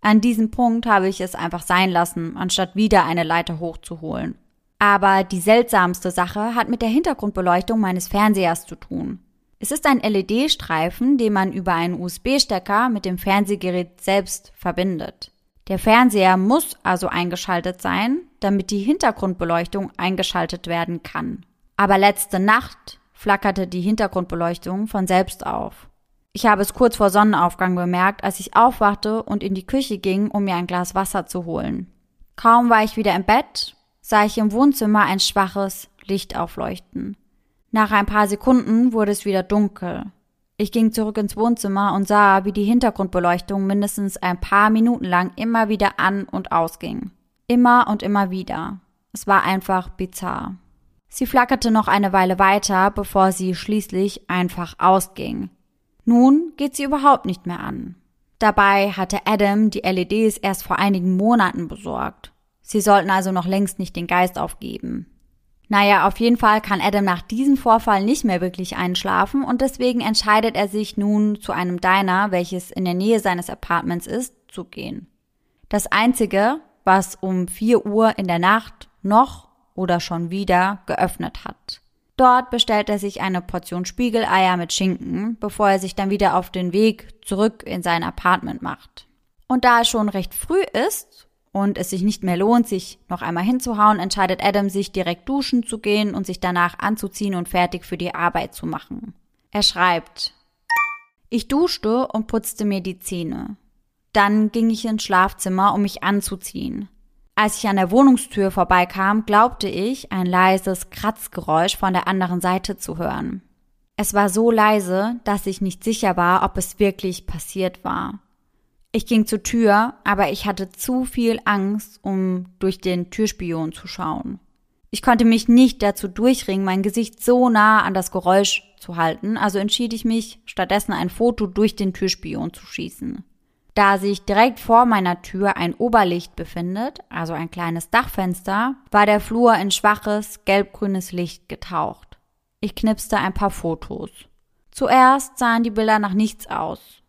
Speaker 1: An diesem Punkt habe ich es einfach sein lassen, anstatt wieder eine Leiter hochzuholen. Aber die seltsamste Sache hat mit der Hintergrundbeleuchtung meines Fernsehers zu tun. Es ist ein LED-Streifen, den man über einen USB-Stecker mit dem Fernsehgerät selbst verbindet. Der Fernseher muss also eingeschaltet sein, damit die Hintergrundbeleuchtung eingeschaltet werden kann. Aber letzte Nacht flackerte die Hintergrundbeleuchtung von selbst auf. Ich habe es kurz vor Sonnenaufgang bemerkt, als ich aufwachte und in die Küche ging, um mir ein Glas Wasser zu holen. Kaum war ich wieder im Bett, sah ich im Wohnzimmer ein schwaches Licht aufleuchten. Nach ein paar Sekunden wurde es wieder dunkel. Ich ging zurück ins Wohnzimmer und sah, wie die Hintergrundbeleuchtung mindestens ein paar Minuten lang immer wieder an und ausging. Immer und immer wieder. Es war einfach bizarr. Sie flackerte noch eine Weile weiter, bevor sie schließlich einfach ausging. Nun geht sie überhaupt nicht mehr an. Dabei hatte Adam die LEDs erst vor einigen Monaten besorgt. Sie sollten also noch längst nicht den Geist aufgeben. Naja, auf jeden Fall kann Adam nach diesem Vorfall nicht mehr wirklich einschlafen und deswegen entscheidet er sich nun zu einem Diner, welches in der Nähe seines Apartments ist, zu gehen. Das einzige, was um 4 Uhr in der Nacht noch oder schon wieder geöffnet hat. Dort bestellt er sich eine Portion Spiegeleier mit Schinken, bevor er sich dann wieder auf den Weg zurück in sein Apartment macht. Und da es schon recht früh ist und es sich nicht mehr lohnt, sich noch einmal hinzuhauen, entscheidet Adam sich direkt duschen zu gehen und sich danach anzuziehen und fertig für die Arbeit zu machen. Er schreibt, ich duschte und putzte mir die Zähne. Dann ging ich ins Schlafzimmer, um mich anzuziehen. Als ich an der Wohnungstür vorbeikam, glaubte ich, ein leises Kratzgeräusch von der anderen Seite zu hören. Es war so leise, dass ich nicht sicher war, ob es wirklich passiert war. Ich ging zur Tür, aber ich hatte zu viel Angst, um durch den Türspion zu schauen. Ich konnte mich nicht dazu durchringen, mein Gesicht so nah an das Geräusch zu halten, also entschied ich mich, stattdessen ein Foto durch den Türspion zu schießen. Da sich direkt vor meiner Tür ein Oberlicht befindet, also ein kleines Dachfenster, war der Flur in schwaches, gelbgrünes Licht getaucht. Ich knipste ein paar Fotos. Zuerst sahen die Bilder nach nichts aus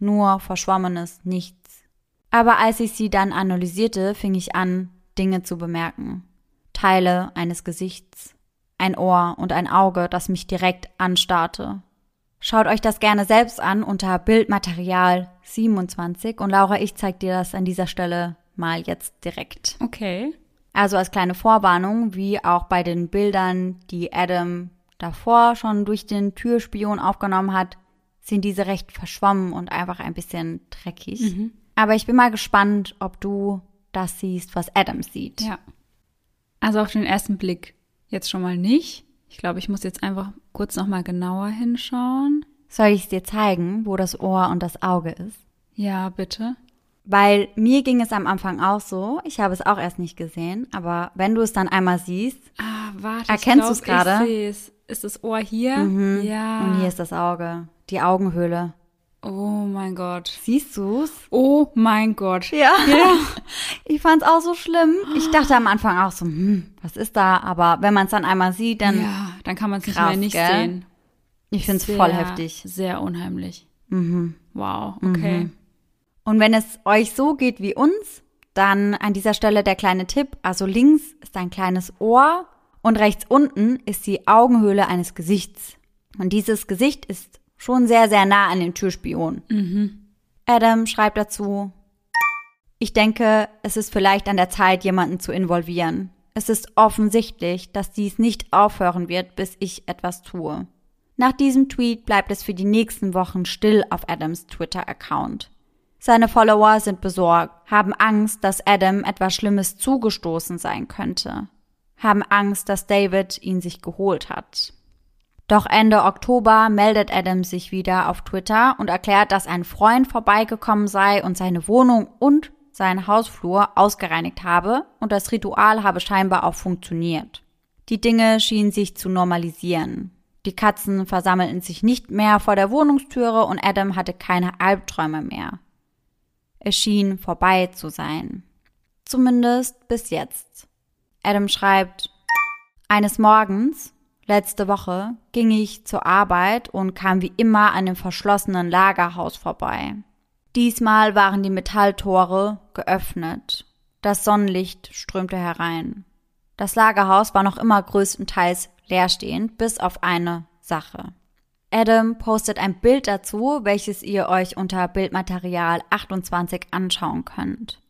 Speaker 1: nur verschwommenes Nichts. Aber als ich sie dann analysierte, fing ich an, Dinge zu bemerken. Teile eines Gesichts, ein Ohr und ein Auge, das mich direkt anstarrte. Schaut euch das gerne selbst an unter Bildmaterial 27 und Laura, ich zeig dir das an dieser Stelle mal jetzt direkt.
Speaker 2: Okay.
Speaker 1: Also als kleine Vorwarnung, wie auch bei den Bildern, die Adam davor schon durch den Türspion aufgenommen hat, sind diese recht verschwommen und einfach ein bisschen dreckig. Mhm. Aber ich bin mal gespannt, ob du das siehst, was Adam sieht.
Speaker 2: Ja. Also auf den ersten Blick jetzt schon mal nicht. Ich glaube, ich muss jetzt einfach kurz noch mal genauer hinschauen.
Speaker 1: Soll ich es dir zeigen, wo das Ohr und das Auge ist?
Speaker 2: Ja, bitte.
Speaker 1: Weil mir ging es am Anfang auch so. Ich habe es auch erst nicht gesehen, aber wenn du es dann einmal siehst,
Speaker 2: ah, warte,
Speaker 1: erkennst du es gerade?
Speaker 2: Ist das Ohr hier?
Speaker 1: Mhm. Ja. Und hier ist das Auge die Augenhöhle.
Speaker 2: Oh mein Gott.
Speaker 1: Siehst du's?
Speaker 2: Oh mein Gott.
Speaker 1: Ja. ja. Ich fand's auch so schlimm. Ich dachte am Anfang auch so, hm, was ist da? Aber wenn man es dann einmal sieht, dann.
Speaker 2: Ja, dann kann man es nicht mehr nicht gell? sehen.
Speaker 1: Ich find's sehr, voll heftig.
Speaker 2: Sehr unheimlich.
Speaker 1: Mhm.
Speaker 2: Wow, okay. Mhm.
Speaker 1: Und wenn es euch so geht wie uns, dann an dieser Stelle der kleine Tipp. Also links ist ein kleines Ohr und rechts unten ist die Augenhöhle eines Gesichts. Und dieses Gesicht ist schon sehr, sehr nah an den Türspion.
Speaker 2: Mhm.
Speaker 1: Adam schreibt dazu, ich denke, es ist vielleicht an der Zeit, jemanden zu involvieren. Es ist offensichtlich, dass dies nicht aufhören wird, bis ich etwas tue. Nach diesem Tweet bleibt es für die nächsten Wochen still auf Adams Twitter-Account. Seine Follower sind besorgt, haben Angst, dass Adam etwas Schlimmes zugestoßen sein könnte, haben Angst, dass David ihn sich geholt hat. Doch Ende Oktober meldet Adam sich wieder auf Twitter und erklärt, dass ein Freund vorbeigekommen sei und seine Wohnung und seinen Hausflur ausgereinigt habe und das Ritual habe scheinbar auch funktioniert. Die Dinge schienen sich zu normalisieren. Die Katzen versammelten sich nicht mehr vor der Wohnungstüre und Adam hatte keine Albträume mehr. Es schien vorbei zu sein. Zumindest bis jetzt. Adam schreibt, eines Morgens, Letzte Woche ging ich zur Arbeit und kam wie immer an dem verschlossenen Lagerhaus vorbei. Diesmal waren die Metalltore geöffnet. Das Sonnenlicht strömte herein. Das Lagerhaus war noch immer größtenteils leerstehend, bis auf eine Sache. Adam postet ein Bild dazu, welches ihr euch unter Bildmaterial 28 anschauen könnt.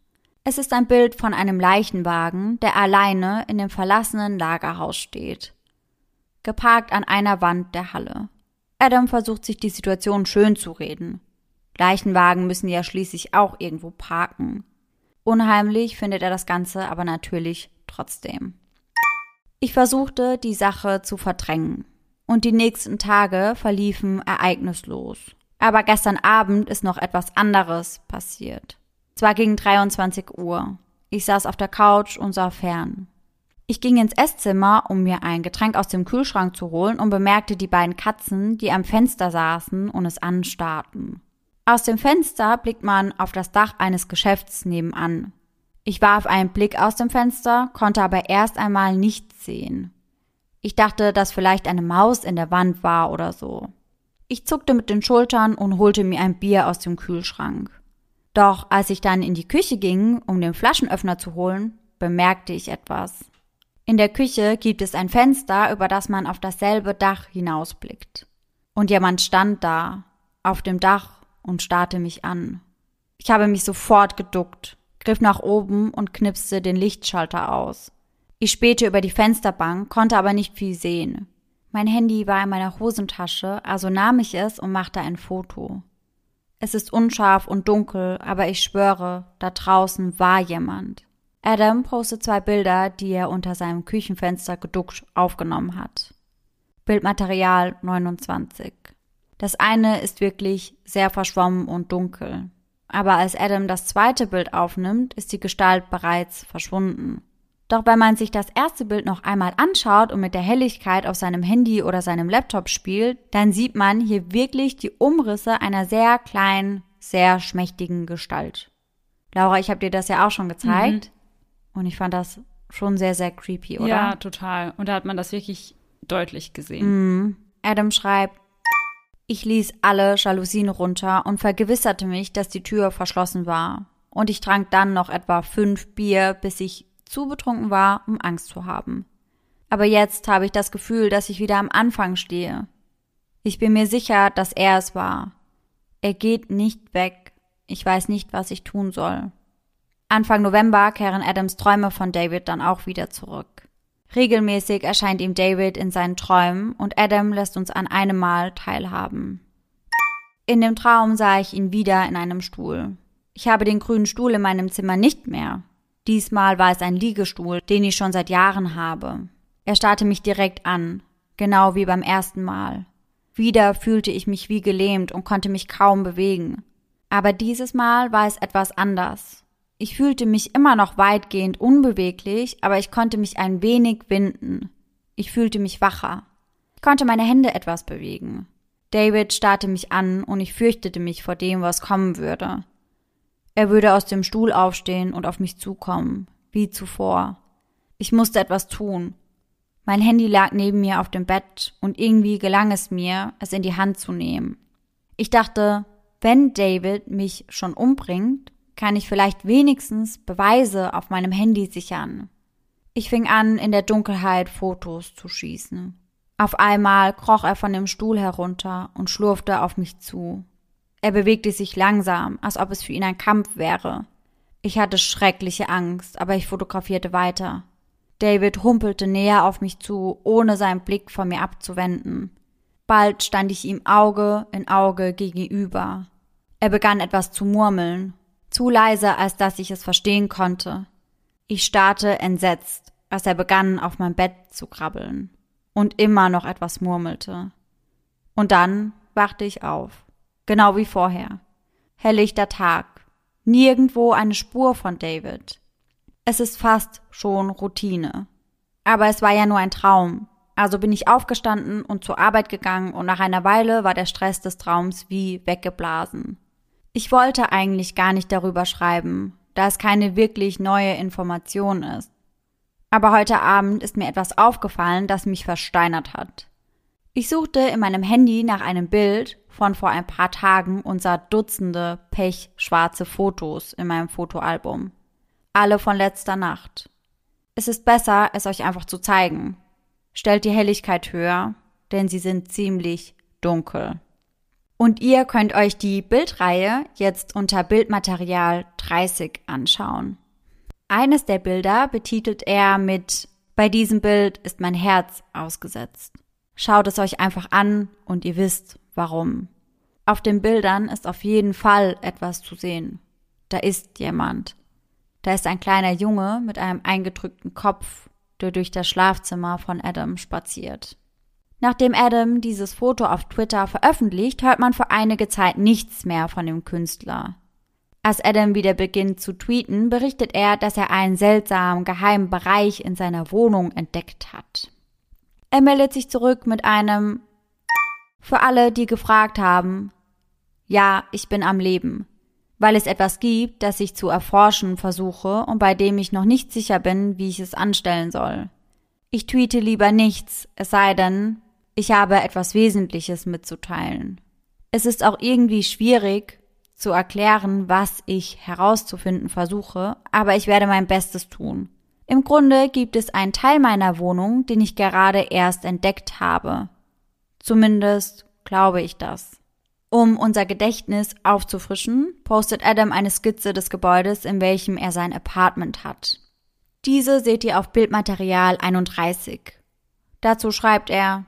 Speaker 1: Es ist ein Bild von einem Leichenwagen, der alleine in dem verlassenen Lagerhaus steht. Geparkt an einer Wand der Halle. Adam versucht sich die Situation schön zu reden. Leichenwagen müssen ja schließlich auch irgendwo parken. Unheimlich findet er das Ganze aber natürlich trotzdem. Ich versuchte, die Sache zu verdrängen. Und die nächsten Tage verliefen ereignislos. Aber gestern Abend ist noch etwas anderes passiert. Zwar gegen 23 Uhr. Ich saß auf der Couch und sah fern. Ich ging ins Esszimmer, um mir ein Getränk aus dem Kühlschrank zu holen und bemerkte die beiden Katzen, die am Fenster saßen und es anstarrten. Aus dem Fenster blickt man auf das Dach eines Geschäfts nebenan. Ich warf einen Blick aus dem Fenster, konnte aber erst einmal nichts sehen. Ich dachte, dass vielleicht eine Maus in der Wand war oder so. Ich zuckte mit den Schultern und holte mir ein Bier aus dem Kühlschrank. Doch als ich dann in die Küche ging, um den Flaschenöffner zu holen, bemerkte ich etwas. In der Küche gibt es ein Fenster, über das man auf dasselbe Dach hinausblickt. Und jemand stand da, auf dem Dach und starrte mich an. Ich habe mich sofort geduckt, griff nach oben und knipste den Lichtschalter aus. Ich spähte über die Fensterbank, konnte aber nicht viel sehen. Mein Handy war in meiner Hosentasche, also nahm ich es und machte ein Foto. Es ist unscharf und dunkel, aber ich schwöre, da draußen war jemand. Adam postet zwei Bilder, die er unter seinem Küchenfenster geduckt aufgenommen hat. Bildmaterial 29. Das eine ist wirklich sehr verschwommen und dunkel. Aber als Adam das zweite Bild aufnimmt, ist die Gestalt bereits verschwunden. Doch wenn man sich das erste Bild noch einmal anschaut und mit der Helligkeit auf seinem Handy oder seinem Laptop spielt, dann sieht man hier wirklich die Umrisse einer sehr kleinen, sehr schmächtigen Gestalt. Laura, ich habe dir das ja auch schon gezeigt mhm. Und ich fand das schon sehr, sehr creepy, oder?
Speaker 2: Ja, total. Und da hat man das wirklich deutlich gesehen.
Speaker 1: Mhm. Adam schreibt, ich ließ alle Jalousien runter und vergewisserte mich, dass die Tür verschlossen war. Und ich trank dann noch etwa fünf Bier, bis ich zu betrunken war, um Angst zu haben. Aber jetzt habe ich das Gefühl, dass ich wieder am Anfang stehe. Ich bin mir sicher, dass er es war. Er geht nicht weg. Ich weiß nicht, was ich tun soll. Anfang November kehren Adams Träume von David dann auch wieder zurück. Regelmäßig erscheint ihm David in seinen Träumen und Adam lässt uns an einem Mal teilhaben. In dem Traum sah ich ihn wieder in einem Stuhl. Ich habe den grünen Stuhl in meinem Zimmer nicht mehr. Diesmal war es ein Liegestuhl, den ich schon seit Jahren habe. Er starrte mich direkt an, genau wie beim ersten Mal. Wieder fühlte ich mich wie gelähmt und konnte mich kaum bewegen. Aber dieses Mal war es etwas anders. Ich fühlte mich immer noch weitgehend unbeweglich, aber ich konnte mich ein wenig winden. Ich fühlte mich wacher. Ich konnte meine Hände etwas bewegen. David starrte mich an und ich fürchtete mich vor dem, was kommen würde. Er würde aus dem Stuhl aufstehen und auf mich zukommen, wie zuvor. Ich musste etwas tun. Mein Handy lag neben mir auf dem Bett und irgendwie gelang es mir, es in die Hand zu nehmen. Ich dachte, wenn David mich schon umbringt, kann ich vielleicht wenigstens Beweise auf meinem Handy sichern. Ich fing an, in der Dunkelheit Fotos zu schießen. Auf einmal kroch er von dem Stuhl herunter und schlurfte auf mich zu. Er bewegte sich langsam, als ob es für ihn ein Kampf wäre. Ich hatte schreckliche Angst, aber ich fotografierte weiter. David humpelte näher auf mich zu, ohne seinen Blick von mir abzuwenden. Bald stand ich ihm Auge in Auge gegenüber. Er begann etwas zu murmeln, zu leise, als dass ich es verstehen konnte. Ich starrte entsetzt, als er begann, auf mein Bett zu krabbeln und immer noch etwas murmelte. Und dann wachte ich auf, genau wie vorher. Helllichter Tag, nirgendwo eine Spur von David. Es ist fast schon Routine. Aber es war ja nur ein Traum, also bin ich aufgestanden und zur Arbeit gegangen und nach einer Weile war der Stress des Traums wie weggeblasen. Ich wollte eigentlich gar nicht darüber schreiben, da es keine wirklich neue Information ist. Aber heute Abend ist mir etwas aufgefallen, das mich versteinert hat. Ich suchte in meinem Handy nach einem Bild, von vor ein paar Tagen und sah Dutzende pechschwarze Fotos in meinem Fotoalbum. Alle von letzter Nacht. Es ist besser, es euch einfach zu zeigen. Stellt die Helligkeit höher, denn sie sind ziemlich dunkel. Und ihr könnt euch die Bildreihe jetzt unter Bildmaterial 30 anschauen. Eines der Bilder betitelt er mit Bei diesem Bild ist mein Herz ausgesetzt. Schaut es euch einfach an und ihr wisst, warum. Auf den Bildern ist auf jeden Fall etwas zu sehen. Da ist jemand. Da ist ein kleiner Junge mit einem eingedrückten Kopf, der durch das Schlafzimmer von Adam spaziert. Nachdem Adam dieses Foto auf Twitter veröffentlicht, hört man für einige Zeit nichts mehr von dem Künstler. Als Adam wieder beginnt zu tweeten, berichtet er, dass er einen seltsamen geheimen Bereich in seiner Wohnung entdeckt hat. Er meldet sich zurück mit einem Für alle, die gefragt haben, ja, ich bin am Leben, weil es etwas gibt, das ich zu erforschen versuche und bei dem ich noch nicht sicher bin, wie ich es anstellen soll. Ich tweete lieber nichts, es sei denn, ich habe etwas Wesentliches mitzuteilen. Es ist auch irgendwie schwierig zu erklären, was ich herauszufinden versuche, aber ich werde mein Bestes tun. Im Grunde gibt es einen Teil meiner Wohnung, den ich gerade erst entdeckt habe. Zumindest glaube ich das. Um unser Gedächtnis aufzufrischen, postet Adam eine Skizze des Gebäudes, in welchem er sein Apartment hat. Diese seht ihr auf Bildmaterial 31. Dazu schreibt er,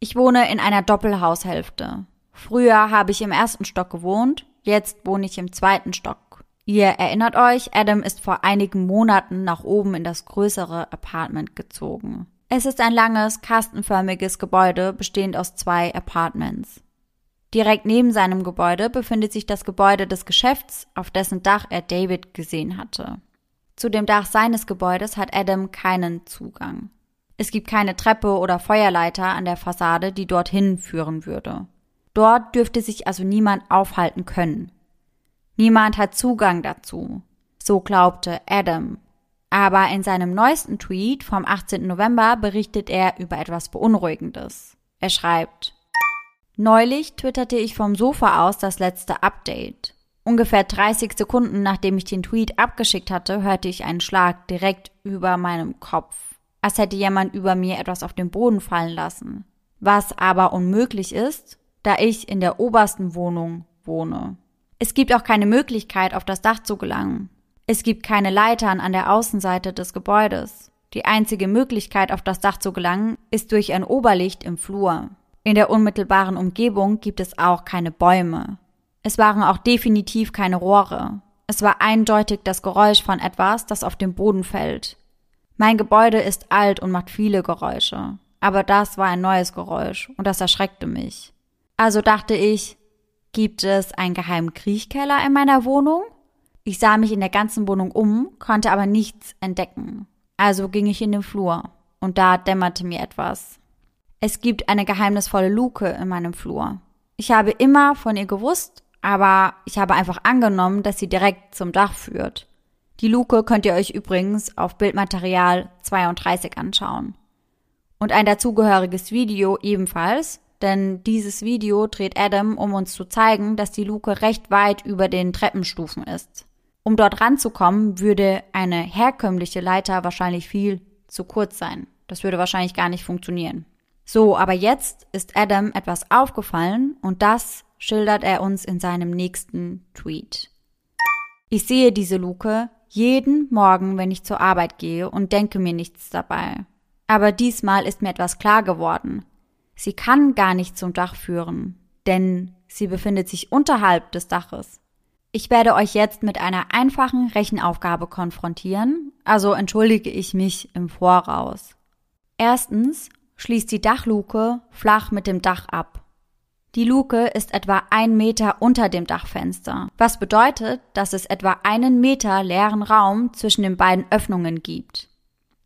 Speaker 1: ich wohne in einer Doppelhaushälfte. Früher habe ich im ersten Stock gewohnt, jetzt wohne ich im zweiten Stock. Ihr erinnert euch, Adam ist vor einigen Monaten nach oben in das größere Apartment gezogen. Es ist ein langes, kastenförmiges Gebäude, bestehend aus zwei Apartments. Direkt neben seinem Gebäude befindet sich das Gebäude des Geschäfts, auf dessen Dach er David gesehen hatte. Zu dem Dach seines Gebäudes hat Adam keinen Zugang. Es gibt keine Treppe oder Feuerleiter an der Fassade, die dorthin führen würde. Dort dürfte sich also niemand aufhalten können. Niemand hat Zugang dazu. So glaubte Adam. Aber in seinem neuesten Tweet vom 18. November berichtet er über etwas Beunruhigendes. Er schreibt, Neulich twitterte ich vom Sofa aus das letzte Update. Ungefähr 30 Sekunden nachdem ich den Tweet abgeschickt hatte, hörte ich einen Schlag direkt über meinem Kopf als hätte jemand über mir etwas auf den Boden fallen lassen. Was aber unmöglich ist, da ich in der obersten Wohnung wohne. Es gibt auch keine Möglichkeit, auf das Dach zu gelangen. Es gibt keine Leitern an der Außenseite des Gebäudes. Die einzige Möglichkeit, auf das Dach zu gelangen, ist durch ein Oberlicht im Flur. In der unmittelbaren Umgebung gibt es auch keine Bäume. Es waren auch definitiv keine Rohre. Es war eindeutig das Geräusch von etwas, das auf den Boden fällt. Mein Gebäude ist alt und macht viele Geräusche. Aber das war ein neues Geräusch und das erschreckte mich. Also dachte ich, gibt es einen geheimen Kriechkeller in meiner Wohnung? Ich sah mich in der ganzen Wohnung um, konnte aber nichts entdecken. Also ging ich in den Flur und da dämmerte mir etwas. Es gibt eine geheimnisvolle Luke in meinem Flur. Ich habe immer von ihr gewusst, aber ich habe einfach angenommen, dass sie direkt zum Dach führt. Die Luke könnt ihr euch übrigens auf Bildmaterial 32 anschauen. Und ein dazugehöriges Video ebenfalls, denn dieses Video dreht Adam, um uns zu zeigen, dass die Luke recht weit über den Treppenstufen ist. Um dort ranzukommen, würde eine herkömmliche Leiter wahrscheinlich viel zu kurz sein. Das würde wahrscheinlich gar nicht funktionieren. So, aber jetzt ist Adam etwas aufgefallen und das schildert er uns in seinem nächsten Tweet. Ich sehe diese Luke jeden Morgen, wenn ich zur Arbeit gehe und denke mir nichts dabei. Aber diesmal ist mir etwas klar geworden. Sie kann gar nicht zum Dach führen, denn sie befindet sich unterhalb des Daches. Ich werde euch jetzt mit einer einfachen Rechenaufgabe konfrontieren, also entschuldige ich mich im Voraus. Erstens schließt die Dachluke flach mit dem Dach ab. Die Luke ist etwa ein Meter unter dem Dachfenster, was bedeutet, dass es etwa einen Meter leeren Raum zwischen den beiden Öffnungen gibt.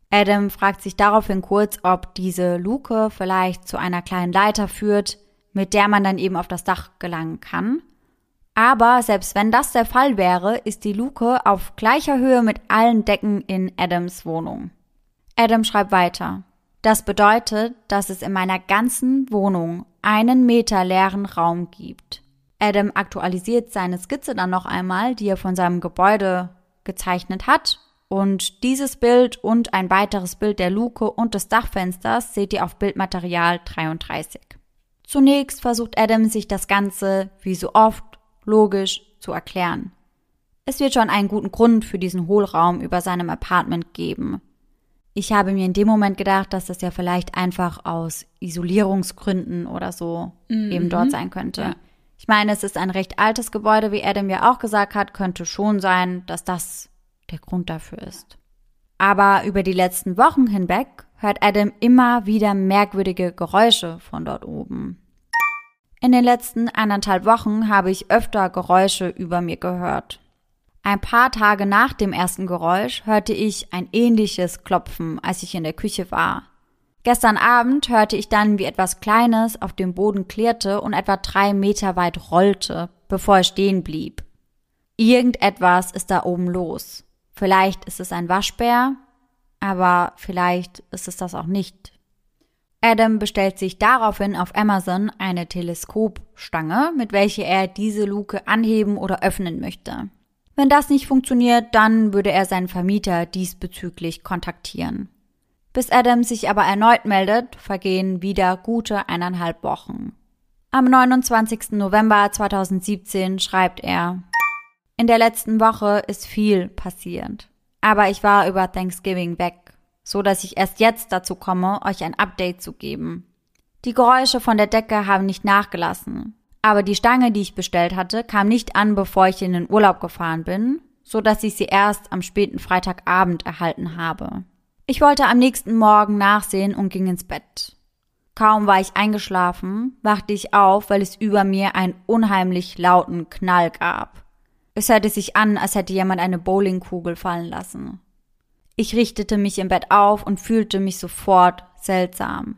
Speaker 1: Adam fragt sich daraufhin kurz, ob diese Luke vielleicht zu einer kleinen Leiter führt, mit der man dann eben auf das Dach gelangen kann. Aber selbst wenn das der Fall wäre, ist die Luke auf gleicher Höhe mit allen Decken in Adams Wohnung. Adam schreibt weiter. Das bedeutet, dass es in meiner ganzen Wohnung einen Meter leeren Raum gibt. Adam aktualisiert seine Skizze dann noch einmal, die er von seinem Gebäude gezeichnet hat. Und dieses Bild und ein weiteres Bild der Luke und des Dachfensters seht ihr auf Bildmaterial 33. Zunächst versucht Adam sich das Ganze, wie so oft, logisch zu erklären. Es wird schon einen guten Grund für diesen Hohlraum über seinem Apartment geben. Ich habe mir in dem Moment gedacht, dass das ja vielleicht einfach aus Isolierungsgründen oder so mhm. eben dort sein könnte. Ja. Ich meine, es ist ein recht altes Gebäude, wie Adam ja auch gesagt hat, könnte schon sein, dass das der Grund dafür ist. Aber über die letzten Wochen hinweg hört Adam immer wieder merkwürdige Geräusche von dort oben. In den letzten eineinhalb Wochen habe ich öfter Geräusche über mir gehört. Ein paar Tage nach dem ersten Geräusch hörte ich ein ähnliches Klopfen, als ich in der Küche war. Gestern Abend hörte ich dann, wie etwas Kleines auf dem Boden klirrte und etwa drei Meter weit rollte, bevor es stehen blieb. Irgendetwas ist da oben los. Vielleicht ist es ein Waschbär, aber vielleicht ist es das auch nicht. Adam bestellt sich daraufhin auf Amazon eine Teleskopstange, mit welcher er diese Luke anheben oder öffnen möchte. Wenn das nicht funktioniert, dann würde er seinen Vermieter diesbezüglich kontaktieren. Bis Adam sich aber erneut meldet, vergehen wieder gute eineinhalb Wochen. Am 29. November 2017 schreibt er, in der letzten Woche ist viel passiert. Aber ich war über Thanksgiving weg so dass ich erst jetzt dazu komme, euch ein Update zu geben. Die Geräusche von der Decke haben nicht nachgelassen, aber die Stange, die ich bestellt hatte, kam nicht an, bevor ich in den Urlaub gefahren bin, so dass ich sie erst am späten Freitagabend erhalten habe. Ich wollte am nächsten Morgen nachsehen und ging ins Bett. Kaum war ich eingeschlafen, wachte ich auf, weil es über mir einen unheimlich lauten Knall gab. Es hörte sich an, als hätte jemand eine Bowlingkugel fallen lassen. Ich richtete mich im Bett auf und fühlte mich sofort seltsam.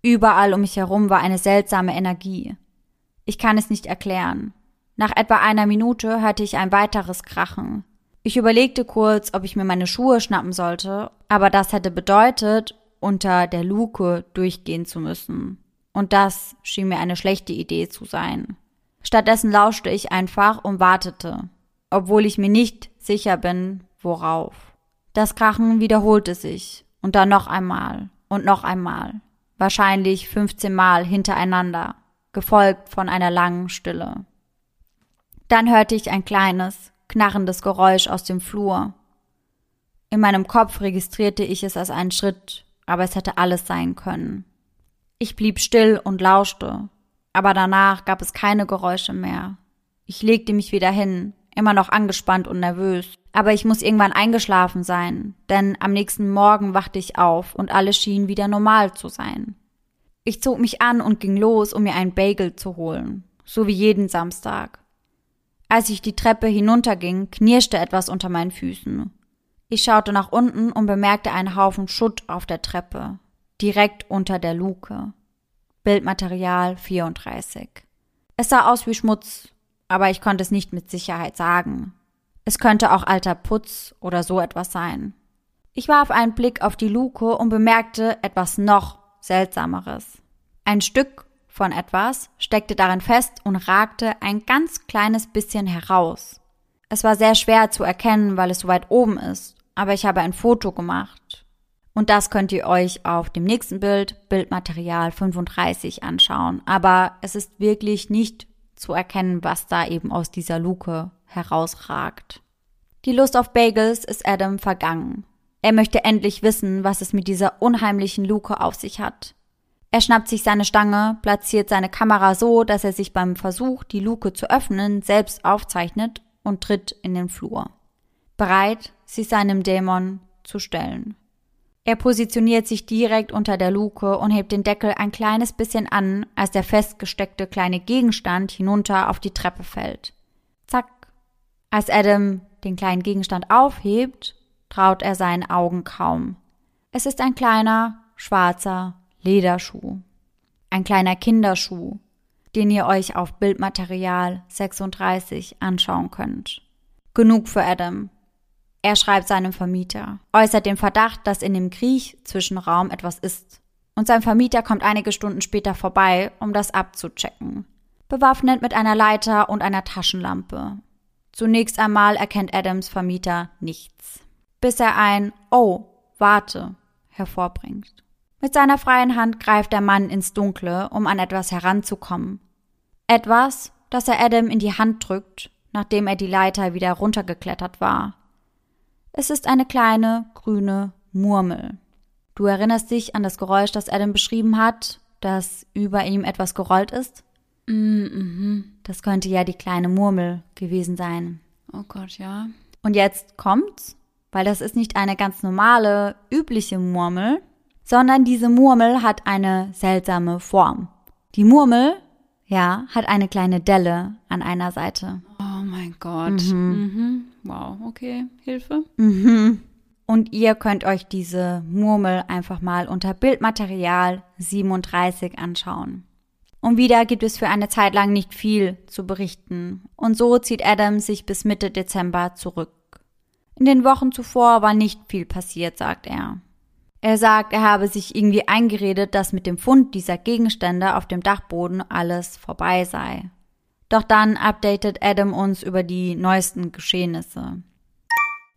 Speaker 1: Überall um mich herum war eine seltsame Energie. Ich kann es nicht erklären. Nach etwa einer Minute hörte ich ein weiteres Krachen. Ich überlegte kurz, ob ich mir meine Schuhe schnappen sollte, aber das hätte bedeutet, unter der Luke durchgehen zu müssen. Und das schien mir eine schlechte Idee zu sein. Stattdessen lauschte ich einfach und wartete, obwohl ich mir nicht sicher bin, worauf. Das Krachen wiederholte sich und dann noch einmal und noch einmal, wahrscheinlich 15 Mal hintereinander, gefolgt von einer langen Stille. Dann hörte ich ein kleines, knarrendes Geräusch aus dem Flur. In meinem Kopf registrierte ich es als einen Schritt, aber es hätte alles sein können. Ich blieb still und lauschte, aber danach gab es keine Geräusche mehr. Ich legte mich wieder hin, immer noch angespannt und nervös. Aber ich muss irgendwann eingeschlafen sein, denn am nächsten Morgen wachte ich auf und alles schien wieder normal zu sein. Ich zog mich an und ging los, um mir einen Bagel zu holen, so wie jeden Samstag. Als ich die Treppe hinunterging, knirschte etwas unter meinen Füßen. Ich schaute nach unten und bemerkte einen Haufen Schutt auf der Treppe, direkt unter der Luke. Bildmaterial 34. Es sah aus wie Schmutz, aber ich konnte es nicht mit Sicherheit sagen. Es könnte auch alter Putz oder so etwas sein. Ich warf einen Blick auf die Luke und bemerkte etwas noch Seltsameres. Ein Stück von etwas steckte darin fest und ragte ein ganz kleines bisschen heraus. Es war sehr schwer zu erkennen, weil es so weit oben ist, aber ich habe ein Foto gemacht. Und das könnt ihr euch auf dem nächsten Bild, Bildmaterial 35, anschauen. Aber es ist wirklich nicht zu erkennen, was da eben aus dieser Luke herausragt. Die Lust auf Bagels ist Adam vergangen. Er möchte endlich wissen, was es mit dieser unheimlichen Luke auf sich hat. Er schnappt sich seine Stange, platziert seine Kamera so, dass er sich beim Versuch, die Luke zu öffnen, selbst aufzeichnet und tritt in den Flur. Bereit, sich seinem Dämon zu stellen. Er positioniert sich direkt unter der Luke und hebt den Deckel ein kleines bisschen an, als der festgesteckte kleine Gegenstand hinunter auf die Treppe fällt. Zack. Als Adam den kleinen Gegenstand aufhebt, traut er seinen Augen kaum. Es ist ein kleiner, schwarzer Lederschuh. Ein kleiner Kinderschuh, den ihr euch auf Bildmaterial 36 anschauen könnt. Genug für Adam. Er schreibt seinem Vermieter, äußert den Verdacht, dass in dem Kriech-Zwischenraum etwas ist. und sein Vermieter kommt einige Stunden später vorbei, um das abzuchecken. Bewaffnet mit einer Leiter und einer Taschenlampe. Zunächst einmal erkennt Adams Vermieter nichts, bis er ein Oh, warte hervorbringt. Mit seiner freien Hand greift der Mann ins Dunkle, um an etwas heranzukommen. Etwas, das er Adam in die Hand drückt, nachdem er die Leiter wieder runtergeklettert war. Es ist eine kleine, grüne Murmel. Du erinnerst dich an das Geräusch, das Adam beschrieben hat, dass über ihm etwas gerollt ist?
Speaker 2: Mhm.
Speaker 1: Das könnte ja die kleine Murmel gewesen sein.
Speaker 2: Oh Gott, ja.
Speaker 1: Und jetzt kommt's, weil das ist nicht eine ganz normale, übliche Murmel, sondern diese Murmel hat eine seltsame Form. Die Murmel, ja, hat eine kleine Delle an einer Seite.
Speaker 2: Oh mein Gott. Mhm. Wow, okay. Hilfe.
Speaker 1: Mhm. Und ihr könnt euch diese Murmel einfach mal unter Bildmaterial 37 anschauen. Und wieder gibt es für eine Zeit lang nicht viel zu berichten. Und so zieht Adam sich bis Mitte Dezember zurück. In den Wochen zuvor war nicht viel passiert, sagt er. Er sagt, er habe sich irgendwie eingeredet, dass mit dem Fund dieser Gegenstände auf dem Dachboden alles vorbei sei. Doch dann updatet Adam uns über die neuesten Geschehnisse.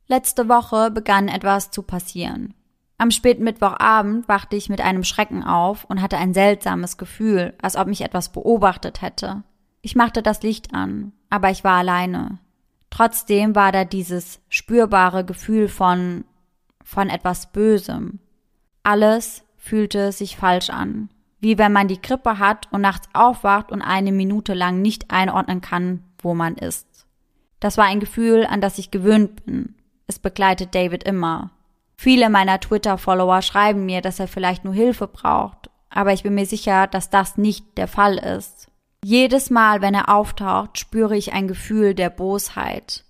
Speaker 1: Letzte Woche begann etwas zu passieren. Am späten Mittwochabend wachte ich mit einem Schrecken auf und hatte ein seltsames Gefühl, als ob mich etwas beobachtet hätte. Ich machte das Licht an, aber ich war alleine. Trotzdem war da dieses spürbare Gefühl von von etwas Bösem. Alles fühlte sich falsch an, wie wenn man die Grippe hat und nachts aufwacht und eine Minute lang nicht einordnen kann, wo man ist. Das war ein Gefühl, an das ich gewöhnt bin, es begleitet David immer. Viele meiner Twitter-Follower schreiben mir, dass er vielleicht nur Hilfe braucht, aber ich bin mir sicher, dass das nicht der Fall ist. Jedes Mal, wenn er auftaucht, spüre ich ein Gefühl der Bosheit.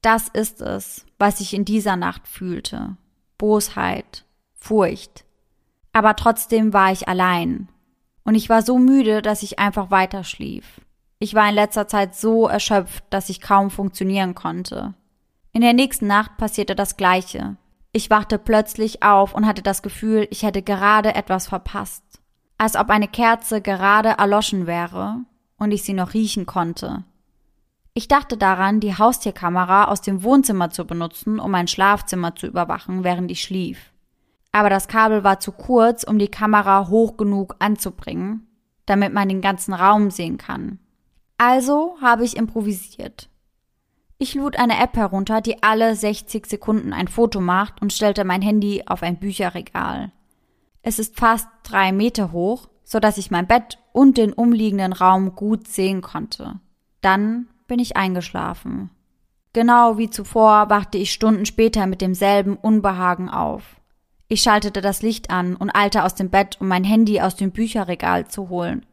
Speaker 1: Das ist es, was ich in dieser Nacht fühlte. Bosheit, Furcht. Aber trotzdem war ich allein. Und ich war so müde, dass ich einfach weiter schlief. Ich war in letzter Zeit so erschöpft, dass ich kaum funktionieren konnte. In der nächsten Nacht passierte das Gleiche. Ich wachte plötzlich auf und hatte das Gefühl, ich hätte gerade etwas verpasst. Als ob eine Kerze gerade erloschen wäre und ich sie noch riechen konnte. Ich dachte daran, die Haustierkamera aus dem Wohnzimmer zu benutzen, um mein Schlafzimmer zu überwachen, während ich schlief. Aber das Kabel war zu kurz, um die Kamera hoch genug anzubringen, damit man den ganzen Raum sehen kann. Also habe ich improvisiert. Ich lud eine App herunter, die alle 60 Sekunden ein Foto macht und stellte mein Handy auf ein Bücherregal. Es ist fast drei Meter hoch, so dass ich mein Bett und den umliegenden Raum gut sehen konnte. Dann bin ich eingeschlafen. Genau wie zuvor wachte ich Stunden später mit demselben Unbehagen auf. Ich schaltete das Licht an und eilte aus dem Bett, um mein Handy aus dem Bücherregal zu holen.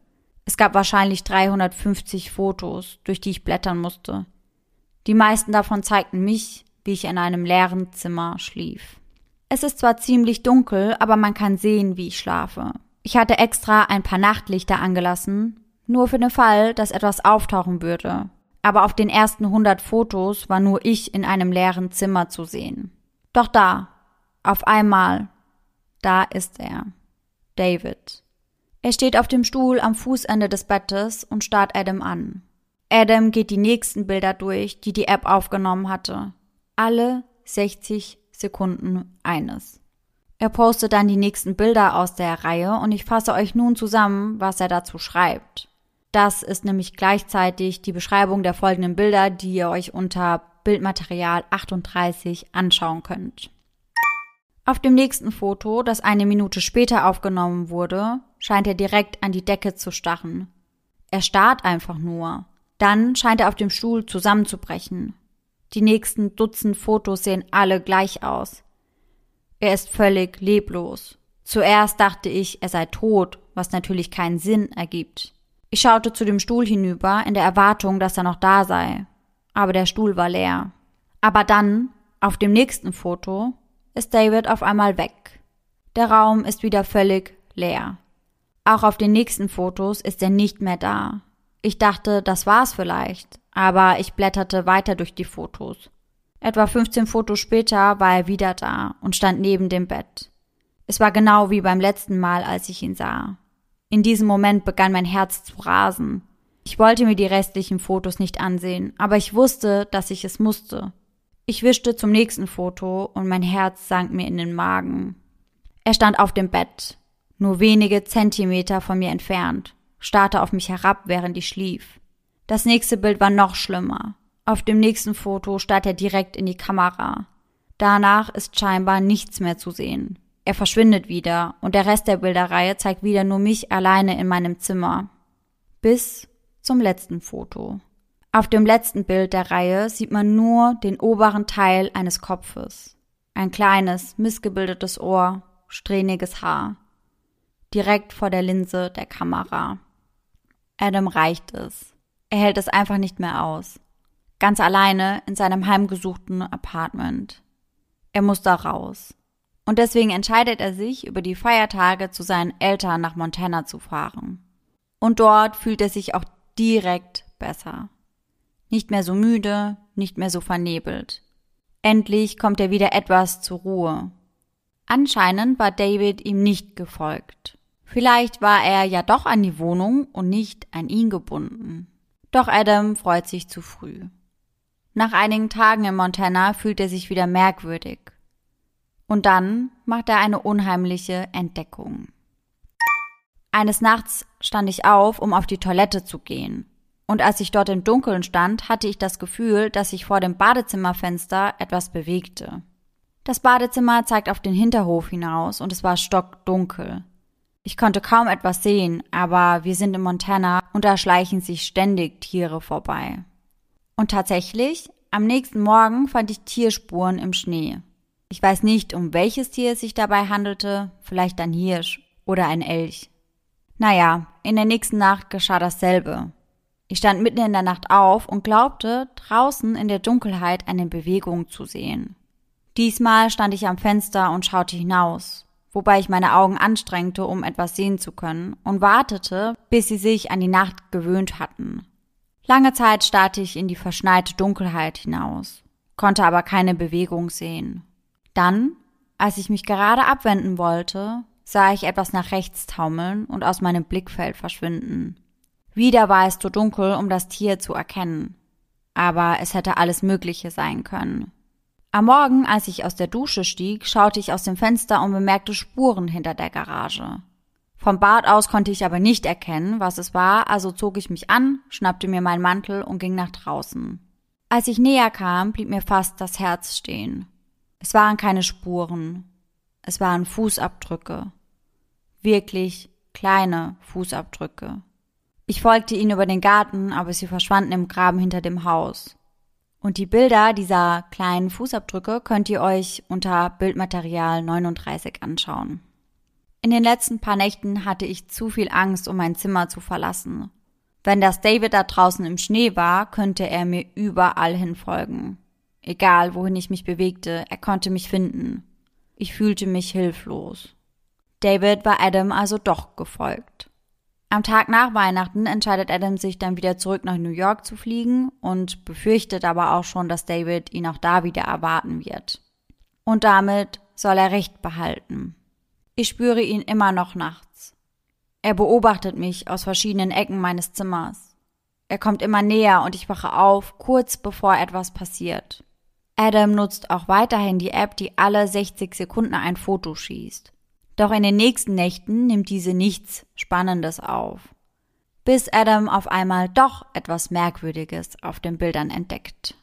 Speaker 1: Es gab wahrscheinlich 350 Fotos, durch die ich blättern musste. Die meisten davon zeigten mich, wie ich in einem leeren Zimmer schlief. Es ist zwar ziemlich dunkel, aber man kann sehen, wie ich schlafe. Ich hatte extra ein paar Nachtlichter angelassen, nur für den Fall, dass etwas auftauchen würde. Aber auf den ersten 100 Fotos war nur ich in einem leeren Zimmer zu sehen. Doch da, auf einmal, da ist er. David. Er steht auf dem Stuhl am Fußende des Bettes und starrt Adam an. Adam geht die nächsten Bilder durch, die die App aufgenommen hatte. Alle 60 Sekunden eines. Er postet dann die nächsten Bilder aus der Reihe und ich fasse euch nun zusammen, was er dazu schreibt. Das ist nämlich gleichzeitig die Beschreibung der folgenden Bilder, die ihr euch unter Bildmaterial 38 anschauen könnt. Auf dem nächsten Foto, das eine Minute später aufgenommen wurde, scheint er direkt an die Decke zu starren. Er starrt einfach nur. Dann scheint er auf dem Stuhl zusammenzubrechen. Die nächsten Dutzend Fotos sehen alle gleich aus. Er ist völlig leblos. Zuerst dachte ich, er sei tot, was natürlich keinen Sinn ergibt. Ich schaute zu dem Stuhl hinüber, in der Erwartung, dass er noch da sei. Aber der Stuhl war leer. Aber dann, auf dem nächsten Foto, ist David auf einmal weg. Der Raum ist wieder völlig leer. Auch auf den nächsten Fotos ist er nicht mehr da. Ich dachte, das war's vielleicht, aber ich blätterte weiter durch die Fotos. Etwa 15 Fotos später war er wieder da und stand neben dem Bett. Es war genau wie beim letzten Mal, als ich ihn sah. In diesem Moment begann mein Herz zu rasen. Ich wollte mir die restlichen Fotos nicht ansehen, aber ich wusste, dass ich es musste. Ich wischte zum nächsten Foto und mein Herz sank mir in den Magen. Er stand auf dem Bett, nur wenige Zentimeter von mir entfernt, starrte auf mich herab, während ich schlief. Das nächste Bild war noch schlimmer. Auf dem nächsten Foto starrt er direkt in die Kamera. Danach ist scheinbar nichts mehr zu sehen. Er verschwindet wieder und der Rest der Bilderreihe zeigt wieder nur mich alleine in meinem Zimmer. Bis zum letzten Foto. Auf dem letzten Bild der Reihe sieht man nur den oberen Teil eines Kopfes. Ein kleines, missgebildetes Ohr, strähniges Haar direkt vor der Linse der Kamera. Adam reicht es. Er hält es einfach nicht mehr aus. Ganz alleine in seinem heimgesuchten Apartment. Er muss da raus. Und deswegen entscheidet er sich, über die Feiertage zu seinen Eltern nach Montana zu fahren. Und dort fühlt er sich auch direkt besser. Nicht mehr so müde, nicht mehr so vernebelt. Endlich kommt er wieder etwas zur Ruhe. Anscheinend war David ihm nicht gefolgt. Vielleicht war er ja doch an die Wohnung und nicht an ihn gebunden. Doch Adam freut sich zu früh. Nach einigen Tagen in Montana fühlt er sich wieder merkwürdig. Und dann macht er eine unheimliche Entdeckung. Eines Nachts stand ich auf, um auf die Toilette zu gehen. Und als ich dort im Dunkeln stand, hatte ich das Gefühl, dass sich vor dem Badezimmerfenster etwas bewegte. Das Badezimmer zeigt auf den Hinterhof hinaus und es war stockdunkel. Ich konnte kaum etwas sehen, aber wir sind in Montana und da schleichen sich ständig Tiere vorbei. Und tatsächlich, am nächsten Morgen fand ich Tierspuren im Schnee. Ich weiß nicht, um welches Tier es sich dabei handelte, vielleicht ein Hirsch oder ein Elch. Naja, in der nächsten Nacht geschah dasselbe. Ich stand mitten in der Nacht auf und glaubte, draußen in der Dunkelheit eine Bewegung zu sehen. Diesmal stand ich am Fenster und schaute hinaus wobei ich meine Augen anstrengte, um etwas sehen zu können, und wartete, bis sie sich an die Nacht gewöhnt hatten. Lange Zeit starrte ich in die verschneite Dunkelheit hinaus, konnte aber keine Bewegung sehen. Dann, als ich mich gerade abwenden wollte, sah ich etwas nach rechts taumeln und aus meinem Blickfeld verschwinden. Wieder war es zu dunkel, um das Tier zu erkennen. Aber es hätte alles Mögliche sein können. Am Morgen, als ich aus der Dusche stieg, schaute ich aus dem Fenster und bemerkte Spuren hinter der Garage. Vom Bad aus konnte ich aber nicht erkennen, was es war, also zog ich mich an, schnappte mir meinen Mantel und ging nach draußen. Als ich näher kam, blieb mir fast das Herz stehen. Es waren keine Spuren. Es waren Fußabdrücke. Wirklich kleine Fußabdrücke. Ich folgte ihnen über den Garten, aber sie verschwanden im Graben hinter dem Haus. Und die Bilder dieser kleinen Fußabdrücke könnt ihr euch unter Bildmaterial 39 anschauen. In den letzten paar Nächten hatte ich zu viel Angst, um mein Zimmer zu verlassen. Wenn das David da draußen im Schnee war, könnte er mir überall hin folgen. Egal, wohin ich mich bewegte, er konnte mich finden. Ich fühlte mich hilflos. David war Adam also doch gefolgt. Am Tag nach Weihnachten entscheidet Adam sich dann wieder zurück nach New York zu fliegen und befürchtet aber auch schon, dass David ihn auch da wieder erwarten wird. Und damit soll er Recht behalten. Ich spüre ihn immer noch nachts. Er beobachtet mich aus verschiedenen Ecken meines Zimmers. Er kommt immer näher und ich wache auf, kurz bevor etwas passiert. Adam nutzt auch weiterhin die App, die alle 60 Sekunden ein Foto schießt. Doch in den nächsten Nächten nimmt diese nichts Spannendes auf. Bis Adam auf einmal doch etwas Merkwürdiges auf den Bildern entdeckt.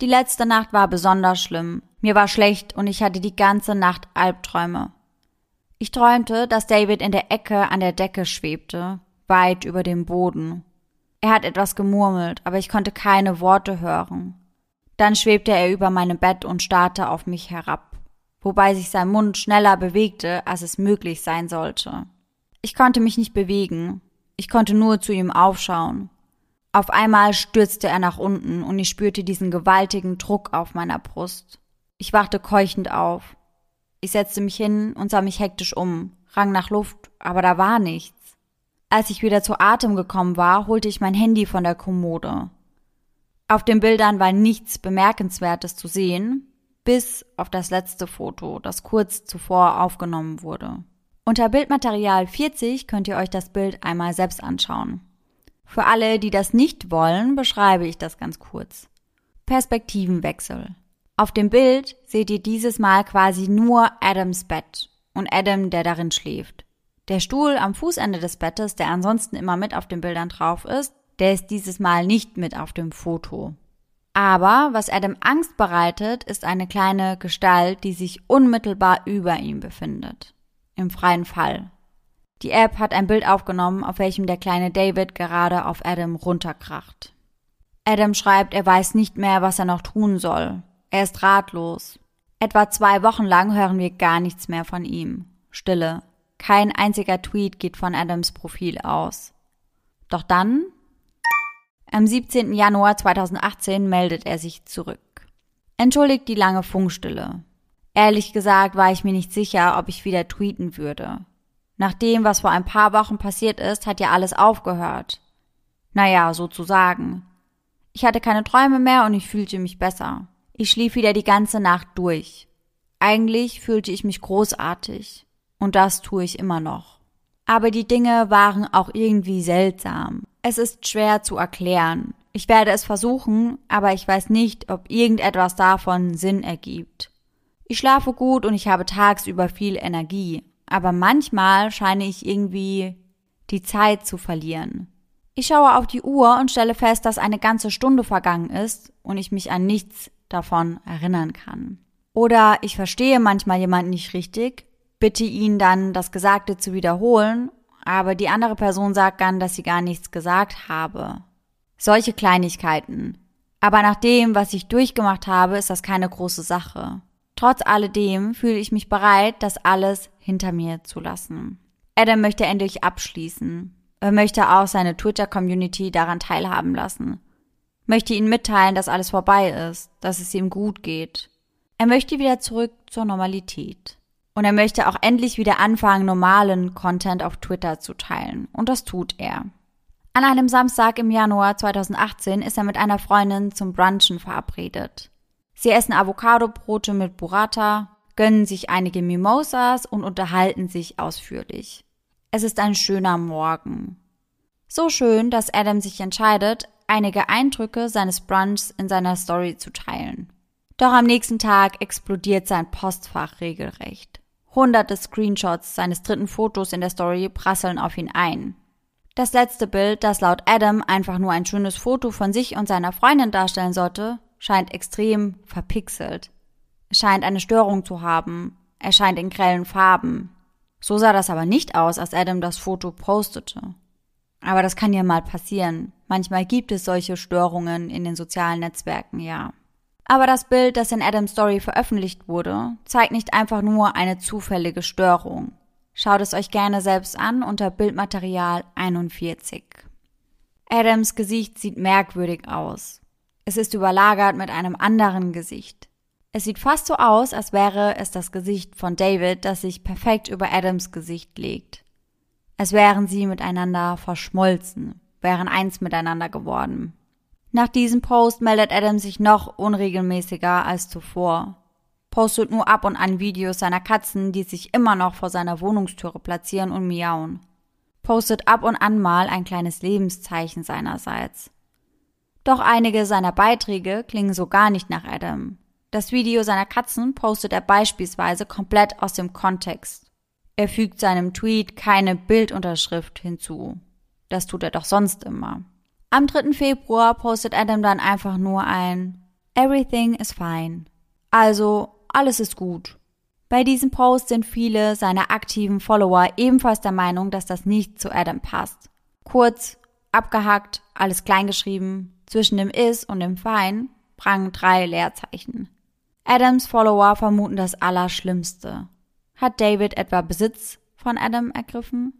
Speaker 1: Die letzte Nacht war besonders schlimm. Mir war schlecht und ich hatte die ganze Nacht Albträume. Ich träumte, dass David in der Ecke an der Decke schwebte, weit über dem Boden. Er hat etwas gemurmelt, aber ich konnte keine Worte hören. Dann schwebte er über meinem Bett und starrte auf mich herab wobei sich sein Mund schneller bewegte, als es möglich sein sollte. Ich konnte mich nicht bewegen, ich konnte nur zu ihm aufschauen. Auf einmal stürzte er nach unten und ich spürte diesen gewaltigen Druck auf meiner Brust. Ich wachte keuchend auf. Ich setzte mich hin und sah mich hektisch um, rang nach Luft, aber da war nichts. Als ich wieder zu Atem gekommen war, holte ich mein Handy von der Kommode. Auf den Bildern war nichts Bemerkenswertes zu sehen, bis auf das letzte Foto, das kurz zuvor aufgenommen wurde. Unter Bildmaterial 40 könnt ihr euch das Bild einmal selbst anschauen. Für alle, die das nicht wollen, beschreibe ich das ganz kurz. Perspektivenwechsel. Auf dem Bild seht ihr dieses Mal quasi nur Adams Bett und Adam, der darin schläft. Der Stuhl am Fußende des Bettes, der ansonsten immer mit auf den Bildern drauf ist, der ist dieses Mal nicht mit auf dem Foto. Aber was Adam Angst bereitet, ist eine kleine Gestalt, die sich unmittelbar über ihm befindet. Im freien Fall. Die App hat ein Bild aufgenommen, auf welchem der kleine David gerade auf Adam runterkracht. Adam schreibt, er weiß nicht mehr, was er noch tun soll. Er ist ratlos. Etwa zwei Wochen lang hören wir gar nichts mehr von ihm. Stille. Kein einziger Tweet geht von Adams Profil aus. Doch dann, am 17. Januar 2018, meldet er sich zurück. Entschuldigt die lange Funkstille. Ehrlich gesagt war ich mir nicht sicher, ob ich wieder tweeten würde. Nach dem, was vor ein paar Wochen passiert ist, hat ja alles aufgehört. Naja, sozusagen. Ich hatte keine Träume mehr und ich fühlte mich besser. Ich schlief wieder die ganze Nacht durch. Eigentlich fühlte ich mich großartig. Und das tue ich immer noch. Aber die Dinge waren auch irgendwie seltsam. Es ist schwer zu erklären. Ich werde es versuchen, aber ich weiß nicht, ob irgendetwas davon Sinn ergibt. Ich schlafe gut und ich habe tagsüber viel Energie, aber manchmal scheine ich irgendwie die Zeit zu verlieren. Ich schaue auf die Uhr und stelle fest, dass eine ganze Stunde vergangen ist und ich mich an nichts davon erinnern kann. Oder ich verstehe manchmal jemanden nicht richtig bitte ihn dann, das Gesagte zu wiederholen, aber die andere Person sagt dann, dass sie gar nichts gesagt habe. Solche Kleinigkeiten. Aber nach dem, was ich durchgemacht habe, ist das keine große Sache. Trotz alledem fühle ich mich bereit, das alles hinter mir zu lassen. Adam möchte endlich abschließen. Er möchte auch seine Twitter-Community daran teilhaben lassen. Möchte ihnen mitteilen, dass alles vorbei ist, dass es ihm gut geht. Er möchte wieder zurück zur Normalität. Und er möchte auch endlich wieder anfangen, normalen Content auf Twitter zu teilen. Und das tut er. An einem Samstag im Januar 2018 ist er mit einer Freundin zum Brunchen verabredet. Sie essen Avocado-Brote mit Burrata, gönnen sich einige Mimosas und unterhalten sich ausführlich. Es ist ein schöner Morgen. So schön, dass Adam sich entscheidet, einige Eindrücke seines Brunchs in seiner Story zu teilen. Doch am nächsten Tag explodiert sein Postfach regelrecht. Hunderte Screenshots seines dritten Fotos in der Story prasseln auf ihn ein. Das letzte Bild, das laut Adam einfach nur ein schönes Foto von sich und seiner Freundin darstellen sollte, scheint extrem verpixelt. Es scheint eine Störung zu haben. Er scheint in grellen Farben. So sah das aber nicht aus, als Adam das Foto postete. Aber das kann ja mal passieren. Manchmal gibt es solche Störungen in den sozialen Netzwerken, ja. Aber das Bild, das in Adams Story veröffentlicht wurde, zeigt nicht einfach nur eine zufällige Störung. Schaut es euch gerne selbst an unter Bildmaterial 41. Adams Gesicht sieht merkwürdig aus. Es ist überlagert mit einem anderen Gesicht. Es sieht fast so aus, als wäre es das Gesicht von David, das sich perfekt über Adams Gesicht legt. Es wären sie miteinander verschmolzen, wären eins miteinander geworden. Nach diesem Post meldet Adam sich noch unregelmäßiger als zuvor. Postet nur ab und an Videos seiner Katzen, die sich immer noch vor seiner Wohnungstüre platzieren und miauen. Postet ab und an mal ein kleines Lebenszeichen seinerseits. Doch einige seiner Beiträge klingen so gar nicht nach Adam. Das Video seiner Katzen postet er beispielsweise komplett aus dem Kontext. Er fügt seinem Tweet keine Bildunterschrift hinzu. Das tut er doch sonst immer. Am 3. Februar postet Adam dann einfach nur ein Everything is fine. Also, alles ist gut. Bei diesem Post sind viele seiner aktiven Follower ebenfalls der Meinung, dass das nicht zu Adam passt. Kurz, abgehackt, alles kleingeschrieben, zwischen dem is und dem fine prangen drei Leerzeichen. Adams Follower vermuten das Allerschlimmste. Hat David etwa Besitz von Adam ergriffen?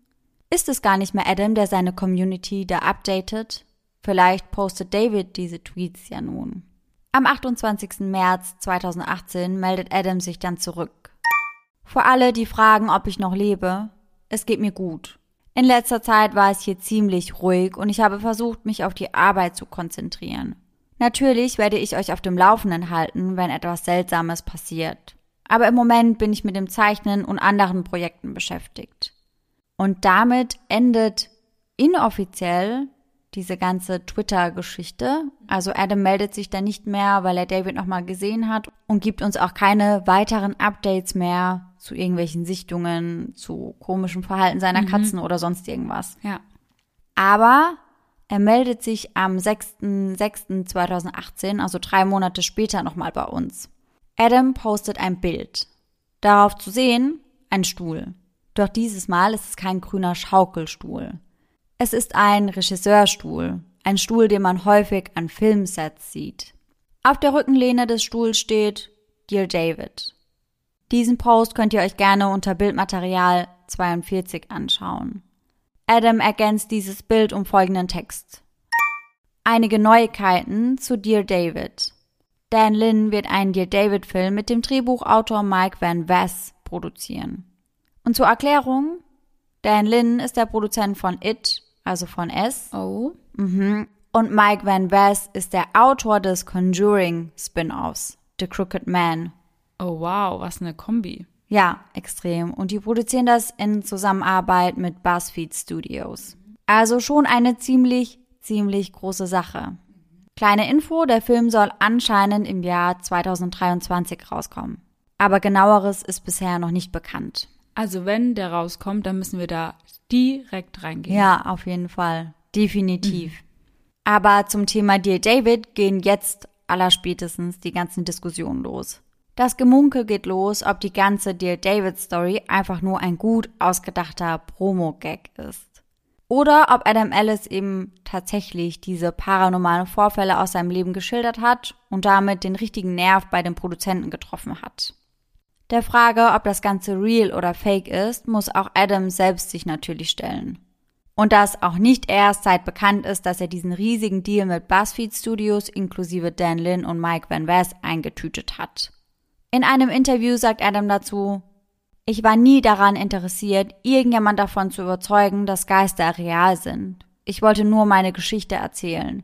Speaker 1: Ist es gar nicht mehr Adam, der seine Community da updatet? Vielleicht postet David diese Tweets ja nun. Am 28. März 2018 meldet Adam sich dann zurück. Für alle, die fragen, ob ich noch lebe, es geht mir gut. In letzter Zeit war es hier ziemlich ruhig und ich habe versucht, mich auf die Arbeit zu konzentrieren. Natürlich werde ich euch auf dem Laufenden halten, wenn etwas Seltsames passiert. Aber im Moment bin ich mit dem Zeichnen und anderen Projekten beschäftigt. Und damit endet inoffiziell diese ganze Twitter-Geschichte. Also Adam meldet sich dann nicht mehr, weil er David nochmal gesehen hat und gibt uns auch keine weiteren Updates mehr zu irgendwelchen Sichtungen, zu komischem Verhalten seiner mhm. Katzen oder sonst irgendwas.
Speaker 2: Ja.
Speaker 1: Aber er meldet sich am 6.6.2018, also drei Monate später, nochmal bei uns. Adam postet ein Bild. Darauf zu sehen, ein Stuhl. Doch dieses Mal ist es kein grüner Schaukelstuhl. Es ist ein Regisseurstuhl, ein Stuhl, den man häufig an Filmsets sieht. Auf der Rückenlehne des Stuhls steht Dear David. Diesen Post könnt ihr euch gerne unter Bildmaterial 42 anschauen. Adam ergänzt dieses Bild um folgenden Text. Einige Neuigkeiten zu Dear David. Dan Lin wird einen Dear David Film mit dem Drehbuchautor Mike Van Vass produzieren. Und zur Erklärung, Dan Lin ist der Produzent von It also von S.
Speaker 2: Oh.
Speaker 1: Mhm. Und Mike Van Vass ist der Autor des Conjuring Spin-offs, The Crooked Man.
Speaker 2: Oh wow, was eine Kombi.
Speaker 1: Ja, extrem. Und die produzieren das in Zusammenarbeit mit BuzzFeed Studios. Also schon eine ziemlich, ziemlich große Sache. Kleine Info, der Film soll anscheinend im Jahr 2023 rauskommen. Aber genaueres ist bisher noch nicht bekannt.
Speaker 2: Also wenn der rauskommt, dann müssen wir da direkt reingehen.
Speaker 1: Ja, auf jeden Fall. Definitiv. Mhm. Aber zum Thema Dear David gehen jetzt allerspätestens die ganzen Diskussionen los. Das Gemunkel geht los, ob die ganze Dear David Story einfach nur ein gut ausgedachter Promo-Gag ist. Oder ob Adam Ellis eben tatsächlich diese paranormalen Vorfälle aus seinem Leben geschildert hat und damit den richtigen Nerv bei den Produzenten getroffen hat. Der Frage, ob das Ganze real oder fake ist, muss auch Adam selbst sich natürlich stellen. Und das auch nicht erst seit bekannt ist, dass er diesen riesigen Deal mit BuzzFeed Studios inklusive Dan Lin und Mike Van Vass eingetütet hat. In einem Interview sagt Adam dazu, ich war nie daran interessiert, irgendjemand davon zu überzeugen, dass Geister real sind. Ich wollte nur meine Geschichte erzählen.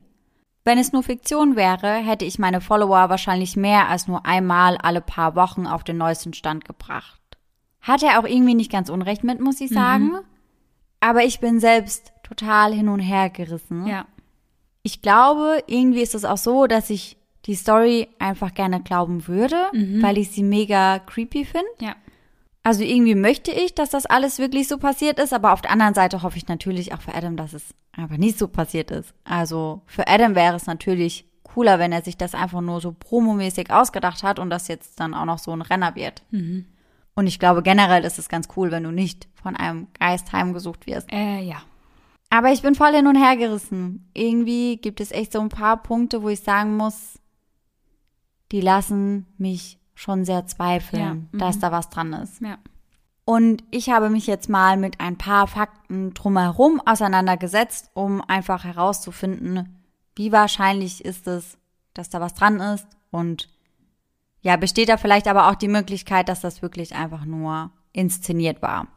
Speaker 1: Wenn es nur Fiktion wäre, hätte ich meine Follower wahrscheinlich mehr als nur einmal alle paar Wochen auf den neuesten Stand gebracht. Hat er auch irgendwie nicht ganz unrecht mit, muss ich mhm. sagen. Mhm. Aber ich bin selbst total hin und her gerissen.
Speaker 2: Ja.
Speaker 1: Ich glaube, irgendwie ist es auch so, dass ich die Story einfach gerne glauben würde, mhm. weil ich sie mega creepy finde.
Speaker 2: Ja.
Speaker 1: Also irgendwie möchte ich, dass das alles wirklich so passiert ist, aber auf der anderen Seite hoffe ich natürlich auch für Adam, dass es einfach nicht so passiert ist. Also für Adam wäre es natürlich cooler, wenn er sich das einfach nur so promomäßig ausgedacht hat und das jetzt dann auch noch so ein Renner wird.
Speaker 2: Mhm.
Speaker 1: Und ich glaube generell ist es ganz cool, wenn du nicht von einem Geist heimgesucht wirst.
Speaker 2: Äh, ja.
Speaker 1: Aber ich bin voll hin und her gerissen. Irgendwie gibt es echt so ein paar Punkte, wo ich sagen muss, die lassen mich schon sehr zweifeln, ja. dass mhm. da was dran ist.
Speaker 2: Ja.
Speaker 1: Und ich habe mich jetzt mal mit ein paar Fakten drumherum auseinandergesetzt, um einfach herauszufinden, wie wahrscheinlich ist es, dass da was dran ist und ja, besteht da vielleicht aber auch die Möglichkeit, dass das wirklich einfach nur inszeniert war.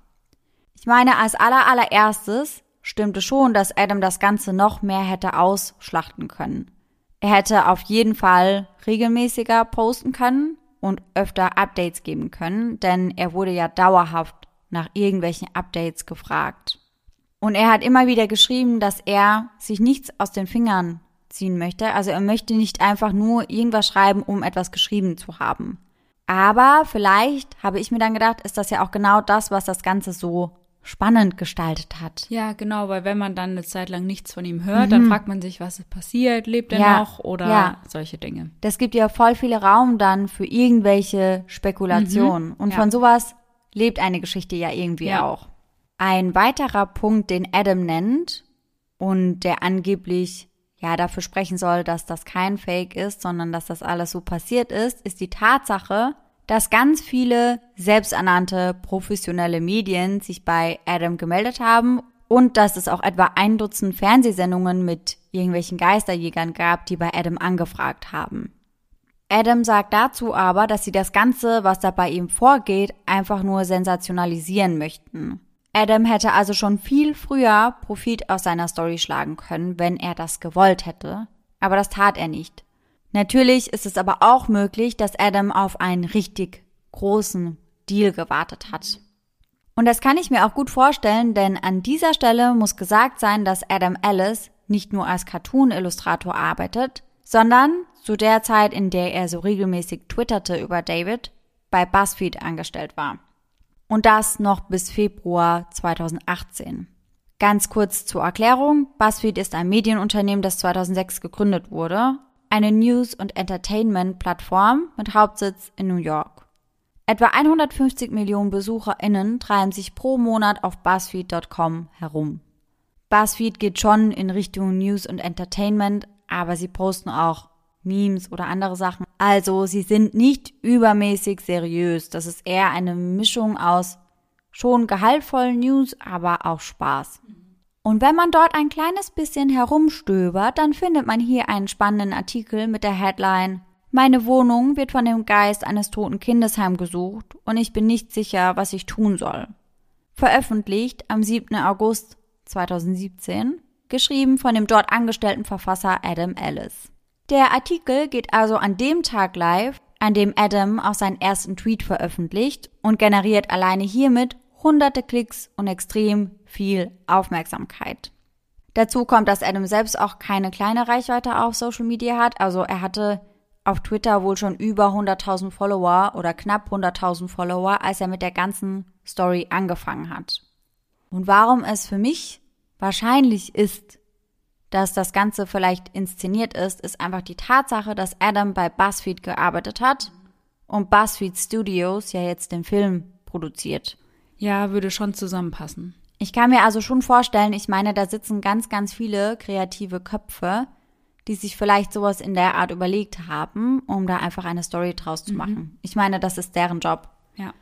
Speaker 1: Ich meine, als aller allererstes stimmte schon, dass Adam das Ganze noch mehr hätte ausschlachten können. Er hätte auf jeden Fall regelmäßiger posten können, und öfter Updates geben können, denn er wurde ja dauerhaft nach irgendwelchen Updates gefragt. Und er hat immer wieder geschrieben, dass er sich nichts aus den Fingern ziehen möchte. Also er möchte nicht einfach nur irgendwas schreiben, um etwas geschrieben zu haben. Aber vielleicht, habe ich mir dann gedacht, ist das ja auch genau das, was das Ganze so spannend gestaltet hat.
Speaker 2: Ja, genau, weil wenn man dann eine Zeit lang nichts von ihm hört, mhm. dann fragt man sich, was ist passiert, lebt er ja, noch oder ja. solche Dinge.
Speaker 1: Das gibt ja voll viel Raum dann für irgendwelche Spekulationen. Mhm. Und ja. von sowas lebt eine Geschichte ja irgendwie auch. Ein weiterer Punkt, den Adam nennt und der angeblich ja dafür sprechen soll, dass das kein Fake ist, sondern dass das alles so passiert ist, ist die Tatsache, dass ganz viele selbsternannte professionelle Medien sich bei Adam gemeldet haben und dass es auch etwa ein Dutzend Fernsehsendungen mit irgendwelchen Geisterjägern gab, die bei Adam angefragt haben. Adam sagt dazu aber, dass sie das Ganze, was da bei ihm vorgeht, einfach nur sensationalisieren möchten. Adam hätte also schon viel früher Profit aus seiner Story schlagen können, wenn er das gewollt hätte, aber das tat er nicht. Natürlich ist es aber auch möglich, dass Adam auf einen richtig großen Deal gewartet hat. Und das kann ich mir auch gut vorstellen, denn an dieser Stelle muss gesagt sein, dass Adam Ellis nicht nur als Cartoon-Illustrator arbeitet, sondern zu der Zeit, in der er so regelmäßig twitterte über David, bei BuzzFeed angestellt war. Und das noch bis Februar 2018. Ganz kurz zur Erklärung. BuzzFeed ist ein Medienunternehmen, das 2006 gegründet wurde. Eine News- und Entertainment-Plattform mit Hauptsitz in New York. Etwa 150 Millionen BesucherInnen treiben sich pro Monat auf BuzzFeed.com herum. BuzzFeed geht schon in Richtung News und Entertainment, aber sie posten auch Memes oder andere Sachen. Also sie sind nicht übermäßig seriös. Das ist eher eine Mischung aus schon gehaltvollen News, aber auch Spaß. Und wenn man dort ein kleines bisschen herumstöbert, dann findet man hier einen spannenden Artikel mit der Headline Meine Wohnung wird von dem Geist eines toten Kindes heimgesucht und ich bin nicht sicher, was ich tun soll. Veröffentlicht am 7. August 2017, geschrieben von dem dort angestellten Verfasser Adam Ellis. Der Artikel geht also an dem Tag live, an dem Adam auch seinen ersten Tweet veröffentlicht und generiert alleine hiermit hunderte Klicks und extrem viel Aufmerksamkeit. Dazu kommt, dass Adam selbst auch keine kleine Reichweite auf Social Media hat. Also er hatte auf Twitter wohl schon über 100.000 Follower oder knapp 100.000 Follower, als er mit der ganzen Story angefangen hat. Und warum es für mich wahrscheinlich ist, dass das Ganze vielleicht inszeniert ist, ist einfach die Tatsache, dass Adam bei BuzzFeed gearbeitet hat und BuzzFeed Studios ja jetzt den Film produziert.
Speaker 2: Ja, würde schon zusammenpassen.
Speaker 1: Ich kann mir also schon vorstellen, ich meine, da sitzen ganz, ganz viele kreative Köpfe, die sich vielleicht sowas in der Art überlegt haben, um da einfach eine Story draus zu machen. Mhm. Ich meine, das ist deren Job.
Speaker 2: Ja.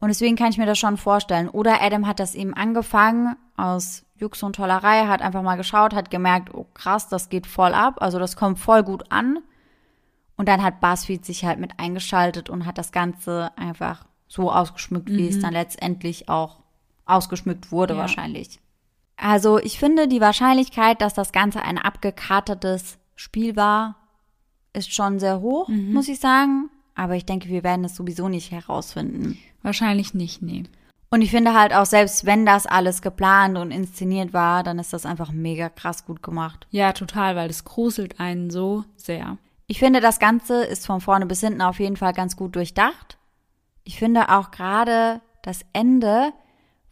Speaker 1: Und deswegen kann ich mir das schon vorstellen. Oder Adam hat das eben angefangen aus Jux und Tollerei, hat einfach mal geschaut, hat gemerkt, oh krass, das geht voll ab, also das kommt voll gut an. Und dann hat BuzzFeed sich halt mit eingeschaltet und hat das Ganze einfach so ausgeschmückt, wie mhm. es dann letztendlich auch ausgeschmückt wurde ja. wahrscheinlich. Also ich finde, die Wahrscheinlichkeit, dass das Ganze ein abgekartetes Spiel war, ist schon sehr hoch, mhm. muss ich sagen. Aber ich denke, wir werden es sowieso nicht herausfinden.
Speaker 2: Wahrscheinlich nicht, nee.
Speaker 1: Und ich finde halt auch, selbst wenn das alles geplant und inszeniert war, dann ist das einfach mega krass gut gemacht.
Speaker 2: Ja, total, weil es gruselt einen so sehr.
Speaker 1: Ich finde, das Ganze ist von vorne bis hinten auf jeden Fall ganz gut durchdacht. Ich finde auch gerade das Ende,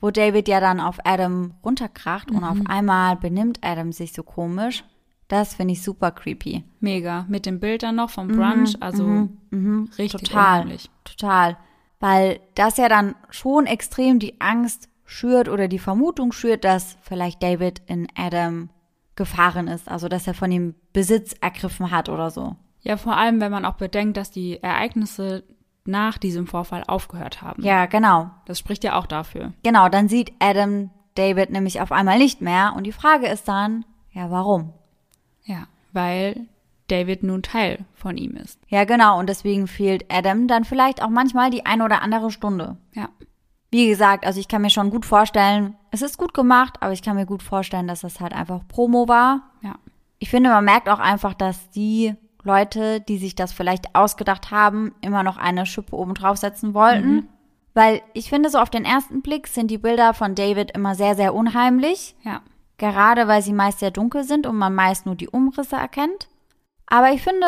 Speaker 1: wo David ja dann auf Adam runterkracht mhm. und auf mhm. einmal benimmt Adam sich so komisch. Das finde ich super creepy.
Speaker 2: Mega. Mit dem Bild dann noch vom Brunch, mhm, also mhm,
Speaker 1: mhm. richtig total, unheimlich. Total weil das ja dann schon extrem die Angst schürt oder die Vermutung schürt, dass vielleicht David in Adam gefahren ist, also dass er von ihm Besitz ergriffen hat oder so.
Speaker 2: Ja, vor allem, wenn man auch bedenkt, dass die Ereignisse nach diesem Vorfall aufgehört haben.
Speaker 1: Ja, genau.
Speaker 2: Das spricht ja auch dafür.
Speaker 1: Genau, dann sieht Adam David nämlich auf einmal nicht mehr und die Frage ist dann, ja, warum?
Speaker 2: Ja, weil David nun Teil von ihm ist.
Speaker 1: Ja, genau. Und deswegen fehlt Adam dann vielleicht auch manchmal die eine oder andere Stunde.
Speaker 2: Ja.
Speaker 1: Wie gesagt, also ich kann mir schon gut vorstellen, es ist gut gemacht, aber ich kann mir gut vorstellen, dass das halt einfach Promo war.
Speaker 2: Ja.
Speaker 1: Ich finde, man merkt auch einfach, dass die Leute, die sich das vielleicht ausgedacht haben, immer noch eine Schippe oben draufsetzen wollten. Mhm. Weil ich finde, so auf den ersten Blick sind die Bilder von David immer sehr, sehr unheimlich.
Speaker 2: Ja.
Speaker 1: Gerade weil sie meist sehr dunkel sind und man meist nur die Umrisse erkennt. Aber ich finde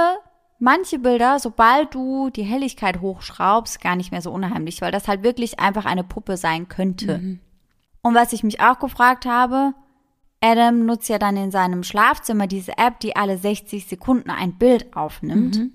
Speaker 1: manche Bilder, sobald du die Helligkeit hochschraubst, gar nicht mehr so unheimlich, weil das halt wirklich einfach eine Puppe sein könnte. Mhm. Und was ich mich auch gefragt habe, Adam nutzt ja dann in seinem Schlafzimmer diese App, die alle 60 Sekunden ein Bild aufnimmt. Mhm.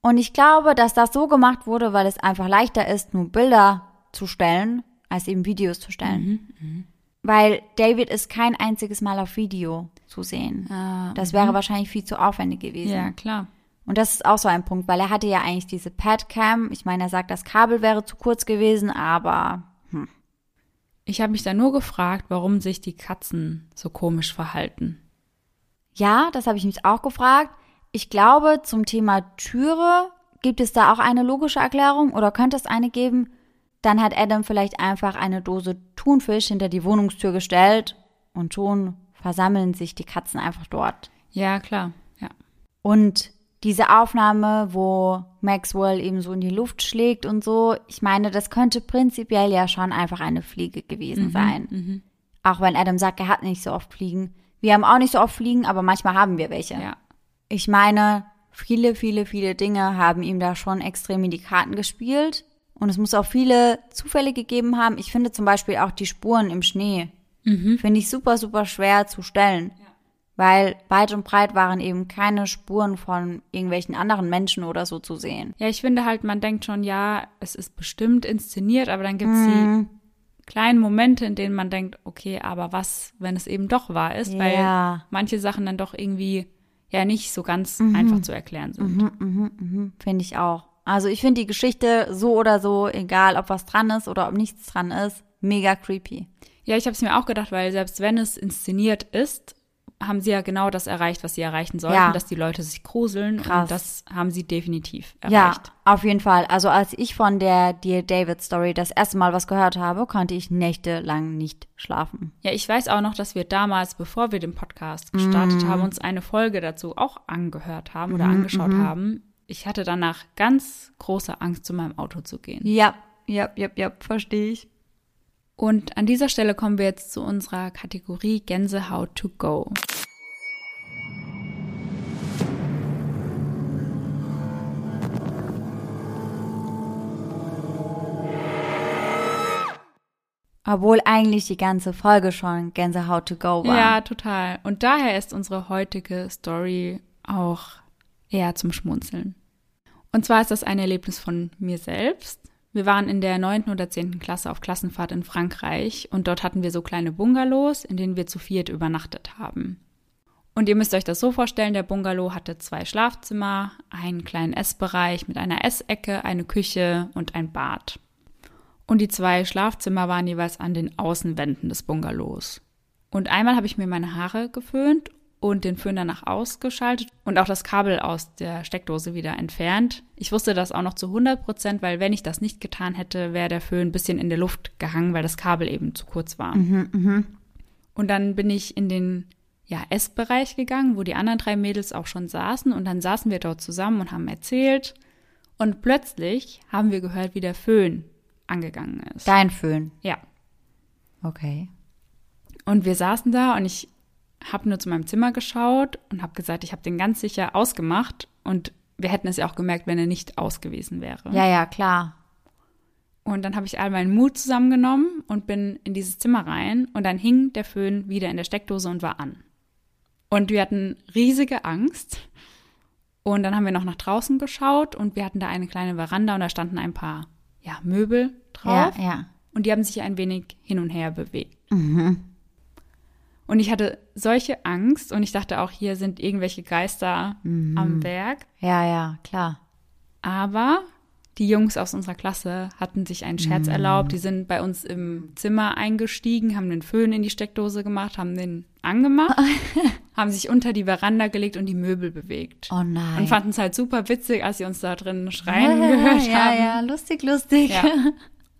Speaker 1: Und ich glaube, dass das so gemacht wurde, weil es einfach leichter ist, nur Bilder zu stellen, als eben Videos zu stellen. Mhm. mhm. Weil David ist kein einziges Mal auf Video zu sehen. Ah, das wäre mhm. wahrscheinlich viel zu aufwendig gewesen.
Speaker 2: Ja, klar.
Speaker 1: Und das ist auch so ein Punkt, weil er hatte ja eigentlich diese Padcam. Ich meine, er sagt, das Kabel wäre zu kurz gewesen, aber.
Speaker 2: Ich habe mich da nur gefragt, warum sich die Katzen so komisch verhalten.
Speaker 1: Ja, das habe ich mich auch gefragt. Ich glaube, zum Thema Türe gibt es da auch eine logische Erklärung oder könnte es eine geben? Dann hat Adam vielleicht einfach eine Dose Thunfisch hinter die Wohnungstür gestellt und schon versammeln sich die Katzen einfach dort.
Speaker 2: Ja, klar, ja.
Speaker 1: Und diese Aufnahme, wo Maxwell eben so in die Luft schlägt und so, ich meine, das könnte prinzipiell ja schon einfach eine Fliege gewesen sein. Auch wenn Adam sagt, er hat nicht so oft Fliegen. Wir haben auch nicht so oft Fliegen, aber manchmal haben wir welche.
Speaker 2: Ja.
Speaker 1: Ich meine, viele, viele, viele Dinge haben ihm da schon extrem in die Karten gespielt. Und es muss auch viele Zufälle gegeben haben. Ich finde zum Beispiel auch die Spuren im Schnee. Finde ich super, super schwer zu stellen. Weil weit und breit waren eben keine Spuren von irgendwelchen anderen Menschen oder so zu sehen.
Speaker 2: Ja, ich finde halt, man denkt schon, ja, es ist bestimmt inszeniert, aber dann gibt es die kleinen Momente, in denen man denkt, okay, aber was, wenn es eben doch wahr ist,
Speaker 1: Ja.
Speaker 2: weil manche Sachen dann doch irgendwie ja nicht so ganz einfach zu erklären sind.
Speaker 1: Finde ich auch. Also ich finde die Geschichte so oder so, egal ob was dran ist oder ob nichts dran ist, mega creepy.
Speaker 2: Ja, ich habe es mir auch gedacht, weil selbst wenn es inszeniert ist, haben sie ja genau das erreicht, was sie erreichen sollten,
Speaker 1: Ja.
Speaker 2: dass die Leute sich gruseln
Speaker 1: Krass.
Speaker 2: und das haben sie definitiv
Speaker 1: Ja,
Speaker 2: erreicht.
Speaker 1: auf jeden Fall. Also als ich von der Dear David Story das erste Mal was gehört habe, konnte ich nächtelang nicht schlafen.
Speaker 2: Ja, ich weiß auch noch, dass wir damals, bevor wir den Podcast gestartet haben, uns eine Folge dazu auch angehört haben oder angeschaut haben. Ich hatte danach ganz große Angst, zu meinem Auto zu gehen.
Speaker 1: Ja, ja, ja, ja, verstehe ich.
Speaker 2: Und an dieser Stelle kommen wir jetzt zu unserer Kategorie Gänsehaut to go.
Speaker 1: Obwohl eigentlich die ganze Folge schon Gänsehaut to go war.
Speaker 2: Ja, total. Und daher ist unsere heutige Story auch eher zum Schmunzeln. Und zwar ist das ein Erlebnis von mir selbst. Wir waren in der neunten oder zehnten Klasse auf Klassenfahrt in Frankreich und dort hatten wir so kleine Bungalows, in denen wir zu viert übernachtet haben. Und ihr müsst euch das so vorstellen, der Bungalow hatte zwei Schlafzimmer, einen kleinen Essbereich mit einer Essecke, eine Küche und ein Bad. Und die zwei Schlafzimmer waren jeweils an den Außenwänden des Bungalows. Und einmal habe ich mir meine Haare geföhnt und den Föhn danach ausgeschaltet und auch das Kabel aus der Steckdose wieder entfernt. Ich wusste das auch noch zu 100 Prozent, weil wenn ich das nicht getan hätte, wäre der Föhn ein bisschen in der Luft gehangen, weil das Kabel eben zu kurz war. Und dann bin ich in den ja, Essbereich gegangen, wo die anderen drei Mädels auch schon saßen und dann saßen wir dort zusammen und haben erzählt und plötzlich haben wir gehört, wie der Föhn angegangen ist.
Speaker 1: Dein Föhn.
Speaker 2: Ja.
Speaker 1: Okay.
Speaker 2: Und wir saßen da und ich habe nur zu meinem Zimmer geschaut und habe gesagt, ich habe den ganz sicher ausgemacht und wir hätten es ja auch gemerkt, wenn er nicht aus gewesen wäre.
Speaker 1: Ja, ja, klar.
Speaker 2: Und dann habe ich all meinen Mut zusammengenommen und bin in dieses Zimmer rein und dann hing der Föhn wieder in der Steckdose und war an. Und wir hatten riesige Angst. Und dann haben wir noch nach draußen geschaut und wir hatten da eine kleine Veranda und da standen ein paar ja, Möbel
Speaker 1: Ja,
Speaker 2: drauf.
Speaker 1: ja.
Speaker 2: Und die haben sich ein wenig hin und her bewegt. Und ich hatte solche Angst und ich dachte auch, hier sind irgendwelche Geister am Werk.
Speaker 1: Ja, ja, klar.
Speaker 2: Aber die Jungs aus unserer Klasse hatten sich einen Scherz erlaubt. Die sind bei uns im Zimmer eingestiegen, haben den Föhn in die Steckdose gemacht, haben den angemacht, haben sich unter die Veranda gelegt und die Möbel bewegt.
Speaker 1: Oh nein.
Speaker 2: Und fanden es halt super witzig, als sie uns da drin schreien gehört
Speaker 1: ja,
Speaker 2: haben.
Speaker 1: ja, lustig, lustig.
Speaker 2: Ja.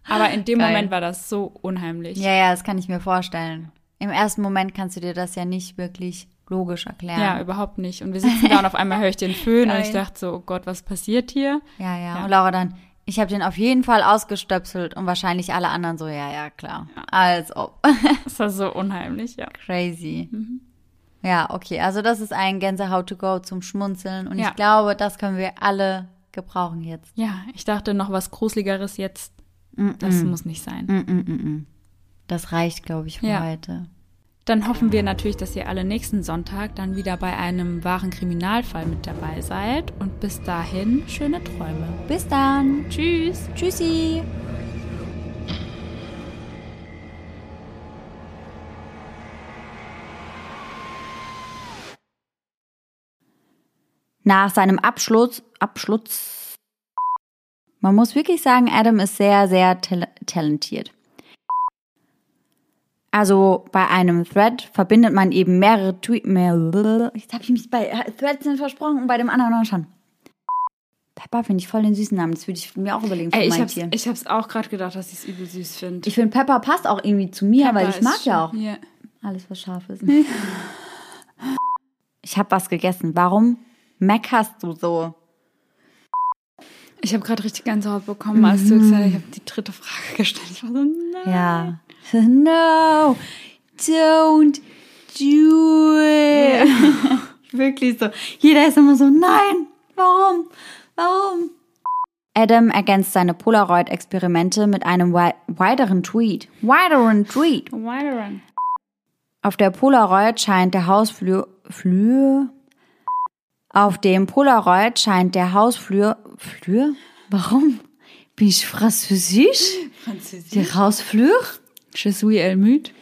Speaker 2: Aber in dem
Speaker 1: Geil.
Speaker 2: Moment war das so unheimlich.
Speaker 1: Ja, ja, das kann ich mir vorstellen. Im ersten Moment kannst du dir das ja nicht wirklich logisch erklären.
Speaker 2: Ja, überhaupt nicht. Und wir sitzen da und auf einmal höre ich den Föhn und ich dachte so, oh Gott, was passiert hier?
Speaker 1: ja, ja.
Speaker 2: Ja.
Speaker 1: Und Laura dann, ich habe den auf jeden Fall ausgestöpselt und wahrscheinlich alle anderen so, ja, ja, klar. Als ob.
Speaker 2: Das war so unheimlich, ja.
Speaker 1: Crazy. Ja, okay, also das ist ein Gänsehaut to go zum Schmunzeln und
Speaker 2: Ja.
Speaker 1: ich glaube, das können wir alle gebrauchen jetzt.
Speaker 2: Ja, ich dachte noch was Gruseligeres jetzt. Das muss nicht sein.
Speaker 1: Das reicht, glaube ich, für
Speaker 2: Ja.
Speaker 1: heute.
Speaker 2: Dann hoffen wir natürlich, dass ihr alle nächsten Sonntag dann wieder bei einem wahren Kriminalfall mit dabei seid. Und bis dahin, schöne Träume.
Speaker 1: Bis dann.
Speaker 2: Tschüss.
Speaker 1: Tschüssi. Nach seinem Abschluss, Abschluss, man muss wirklich sagen, Adam ist sehr, sehr tal talentiert. Also bei einem Thread verbindet man eben mehrere Tweets. Mehr, jetzt habe ich mich bei Threads sind versprochen und bei dem anderen schon. Pepper finde ich voll den süßen Namen. Das würde ich mir auch überlegen für
Speaker 2: Ey, ich
Speaker 1: mein Tier.
Speaker 2: ich hab's auch gerade gedacht, dass ich es übel süß finde.
Speaker 1: Ich finde, Pepper passt auch irgendwie zu mir, weil ich mag ja auch
Speaker 2: Ja.
Speaker 1: alles, was scharf ist. Ich habe was gegessen. Warum? meckerst du so?
Speaker 2: Ich habe gerade richtig Gänsehaut bekommen, als du gesagt hast, ich habe die dritte Frage gestellt. Ich war so, nein.
Speaker 1: Ja. No, don't do it. Wirklich so. Jeder ist immer so, nein, warum, warum? Adam ergänzt seine Polaroid-Experimente mit einem wei weiteren Tweet. Weiteren Tweet.
Speaker 2: Weiteren.
Speaker 1: Auf der Polaroid scheint der Hausflur, Flur, auf dem Polaroid scheint der Hausflur, Flur? Warum? Bin ich französisch?
Speaker 2: Französisch.
Speaker 1: Der Hausflur?
Speaker 2: Je suis Elmüt.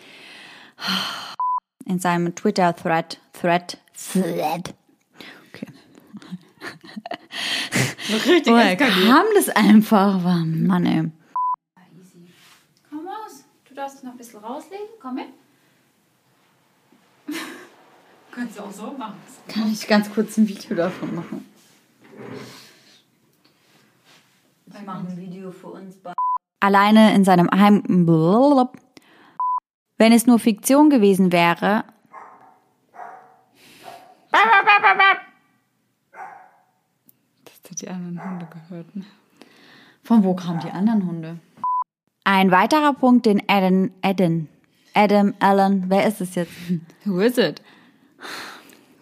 Speaker 1: In seinem Twitter-Thread, Thread, Thread. Okay.
Speaker 2: Richtig
Speaker 1: Woher kam das einfach? Oh, Mann, ey.
Speaker 2: Komm raus. Du darfst noch ein bisschen rauslegen. Komm mit. Kannst du auch so machen.
Speaker 1: Kann ich ganz kurz ein Video davon machen? Ich mache ein Video für uns. Alleine in seinem Heim. Wenn es nur Fiktion gewesen wäre.
Speaker 2: Das hat die anderen Hunde gehört. Ne?
Speaker 1: Von wo kamen die anderen Hunde? Ein weiterer Punkt, den Adam, Adam, Adam Allen, wer ist es jetzt?
Speaker 2: Who is it?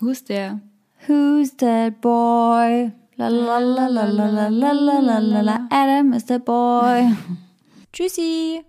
Speaker 2: Who's there?
Speaker 1: Who's that boy? La la la la la la la la la la. Adam is the boy. Tschüssi.